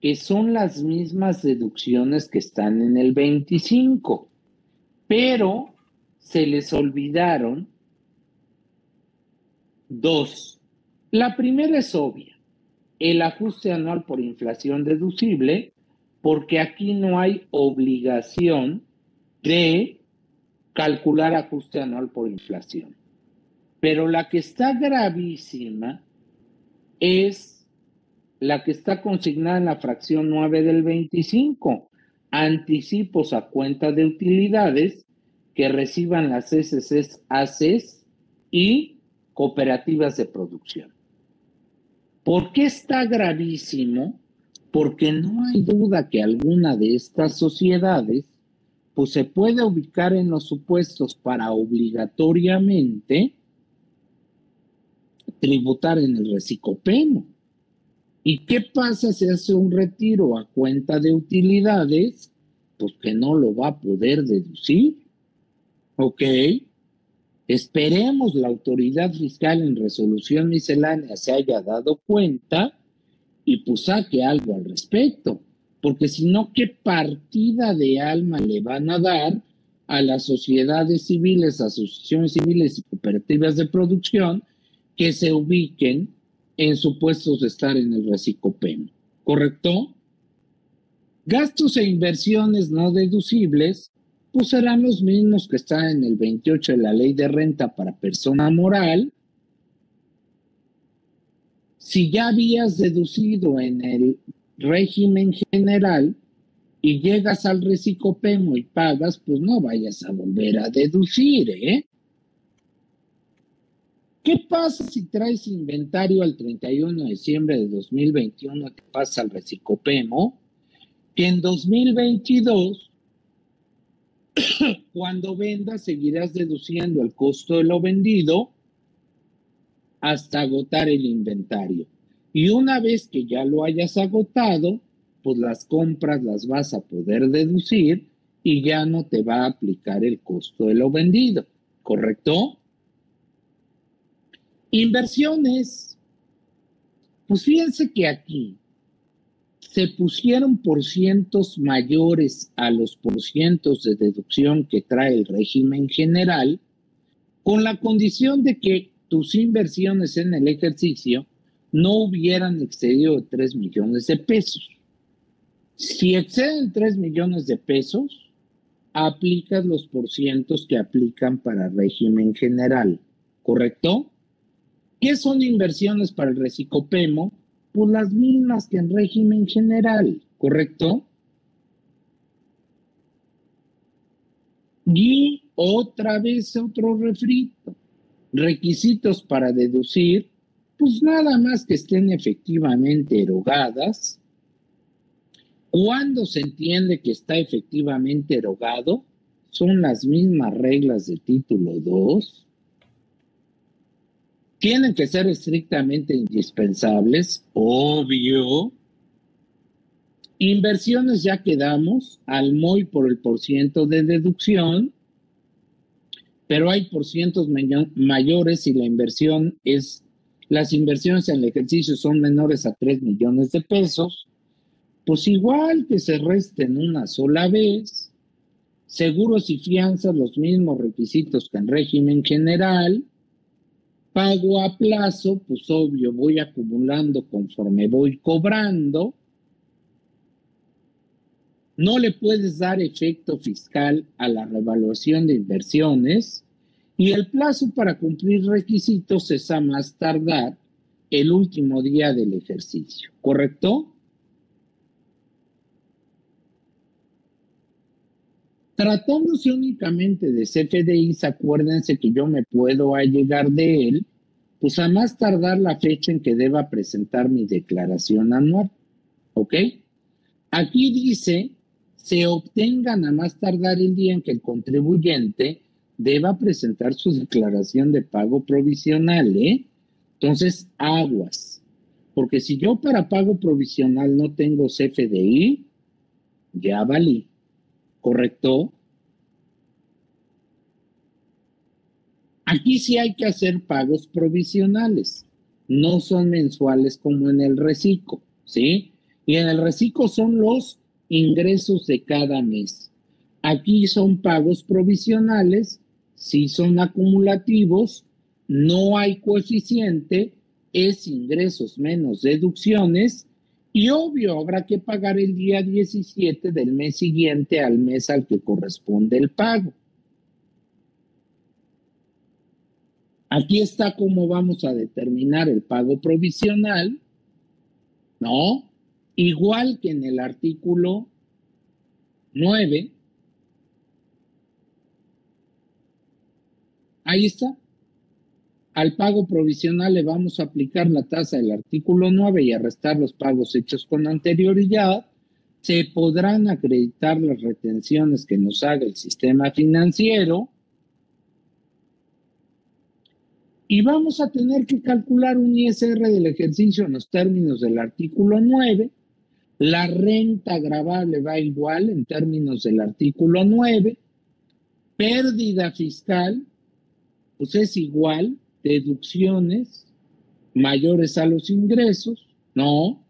que son las mismas deducciones que están en el 25, pero se les olvidaron dos. La primera es obvia, el ajuste anual por inflación deducible, porque aquí no hay obligación de calcular ajuste anual por inflación. Pero la que está gravísima es la que está consignada en la fracción 9 del 25, anticipos a cuenta de utilidades que reciban las SCs, ACs y cooperativas de producción. ¿Por qué está gravísimo? Porque no hay duda que alguna de estas sociedades pues se puede ubicar en los supuestos para obligatoriamente tributar en el recicopeno. ¿Y qué pasa si hace un retiro a cuenta de utilidades? Pues que no lo va a poder deducir. ¿Ok? Esperemos la autoridad fiscal en resolución miscelánea se haya dado cuenta y pues saque algo al respecto porque si no, ¿qué partida de alma le van a dar a las sociedades civiles, asociaciones civiles y cooperativas de producción que se ubiquen en supuestos de estar en el recicopeno? ¿Correcto? Gastos e inversiones no deducibles, pues serán los mismos que están en el 28 de la ley de renta para persona moral. Si ya habías deducido en el régimen general y llegas al recicopemo y pagas, pues no vayas a volver a deducir, ¿eh? ¿Qué pasa si traes inventario al 31 de diciembre de 2021 te pasa al recicopemo? Que en 2022, cuando vendas, seguirás deduciendo el costo de lo vendido hasta agotar el inventario. Y una vez que ya lo hayas agotado, pues las compras las vas a poder deducir y ya no te va a aplicar el costo de lo vendido, ¿correcto? Inversiones. Pues fíjense que aquí se pusieron por cientos mayores a los porcientos de deducción que trae el régimen general, con la condición de que tus inversiones en el ejercicio no hubieran excedido de 3 millones de pesos. Si exceden 3 millones de pesos, aplicas los porcientos que aplican para régimen general, ¿correcto? ¿Qué son inversiones para el recicopemo? Pues las mismas que en régimen general, ¿correcto? Y otra vez otro refrito. Requisitos para deducir, pues nada más que estén efectivamente erogadas. Cuando se entiende que está efectivamente erogado, son las mismas reglas de título 2. Tienen que ser estrictamente indispensables, obvio. Inversiones ya quedamos al MOI por el porciento de deducción, pero hay porcientos mayores si la inversión es, las inversiones en el ejercicio son menores a 3 millones de pesos, pues igual que se resten una sola vez, seguros y fianzas los mismos requisitos que en régimen general, pago a plazo, pues obvio, voy acumulando conforme voy cobrando, no le puedes dar efecto fiscal a la revaluación de inversiones y el plazo para cumplir requisitos es a más tardar el último día del ejercicio, ¿correcto? Tratándose únicamente de CFDIs, acuérdense que yo me puedo allegar de él, pues a más tardar la fecha en que deba presentar mi declaración anual. ¿Ok? Aquí dice se obtengan a más tardar el día en que el contribuyente deba presentar su declaración de pago provisional, ¿eh? Entonces, aguas. Porque si yo para pago provisional no tengo CFDI, ya valí. ¿Correcto? Aquí sí hay que hacer pagos provisionales. No son mensuales como en el reciclo, ¿sí? Y en el reciclo son los ingresos de cada mes. Aquí son pagos provisionales, si son acumulativos, no hay coeficiente, es ingresos menos deducciones y obvio habrá que pagar el día 17 del mes siguiente al mes al que corresponde el pago. Aquí está cómo vamos a determinar el pago provisional, ¿no? Igual que en el artículo 9, ahí está. Al pago provisional le vamos a aplicar la tasa del artículo 9 y a restar los pagos hechos con anterioridad. Se podrán acreditar las retenciones que nos haga el sistema financiero. Y vamos a tener que calcular un ISR del ejercicio en los términos del artículo 9 la renta grabable va igual en términos del artículo 9. Pérdida fiscal, pues es igual, deducciones mayores a los ingresos, ¿no?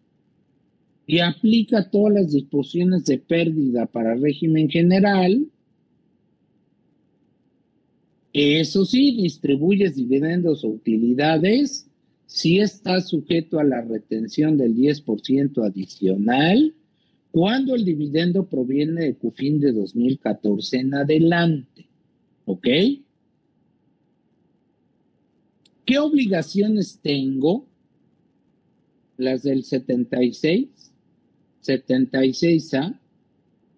Y aplica todas las disposiciones de pérdida para régimen general. Eso sí, distribuyes dividendos o utilidades si está sujeto a la retención del 10% adicional cuando el dividendo proviene de CUFIN de 2014 en adelante. ¿Ok? ¿Qué obligaciones tengo? Las del 76, 76A,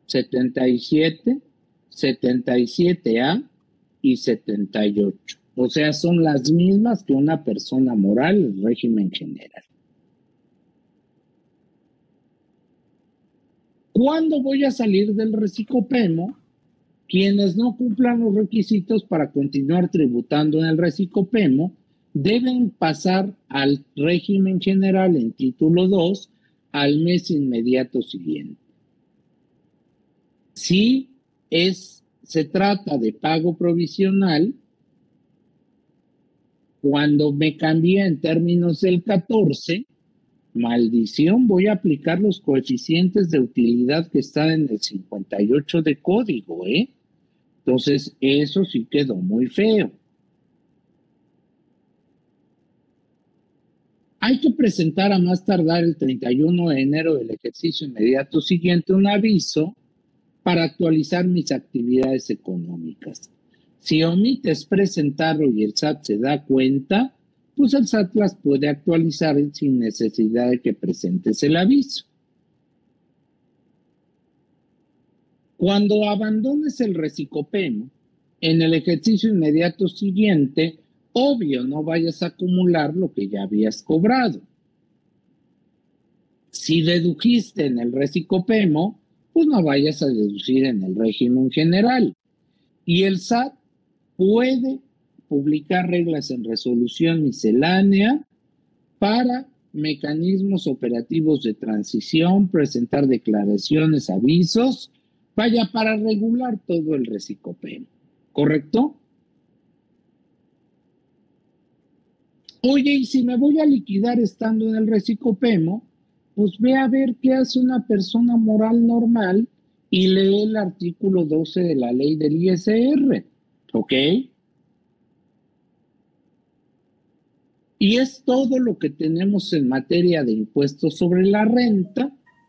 77, 77A y 78. O sea, son las mismas que una persona moral, el régimen general. ¿Cuándo voy a salir del recicopemo? Quienes no cumplan los requisitos para continuar tributando en el recicopemo deben pasar al régimen general en título 2 al mes inmediato siguiente. Si es, se trata de pago provisional, cuando me cambié en términos del 14, maldición, voy a aplicar los coeficientes de utilidad que están en el 58 de código, ¿eh? Entonces, eso sí quedó muy feo. Hay que presentar a más tardar el 31 de enero del ejercicio inmediato siguiente un aviso para actualizar mis actividades económicas. Si omites presentarlo y el SAT se da cuenta, pues el SAT las puede actualizar sin necesidad de que presentes el aviso. Cuando abandones el recicopemo, en el ejercicio inmediato siguiente, obvio, no vayas a acumular lo que ya habías cobrado. Si dedujiste en el recicopemo, pues no vayas a deducir en el régimen general. Y el SAT puede publicar reglas en resolución miscelánea para mecanismos operativos de transición, presentar declaraciones, avisos, vaya para regular todo el recicopemo, ¿correcto? Oye, y si me voy a liquidar estando en el recicopemo, pues ve a ver qué hace una persona moral normal y lee el artículo 12 de la ley del ISR, ¿ok? Y es todo lo que tenemos en materia de impuestos sobre la renta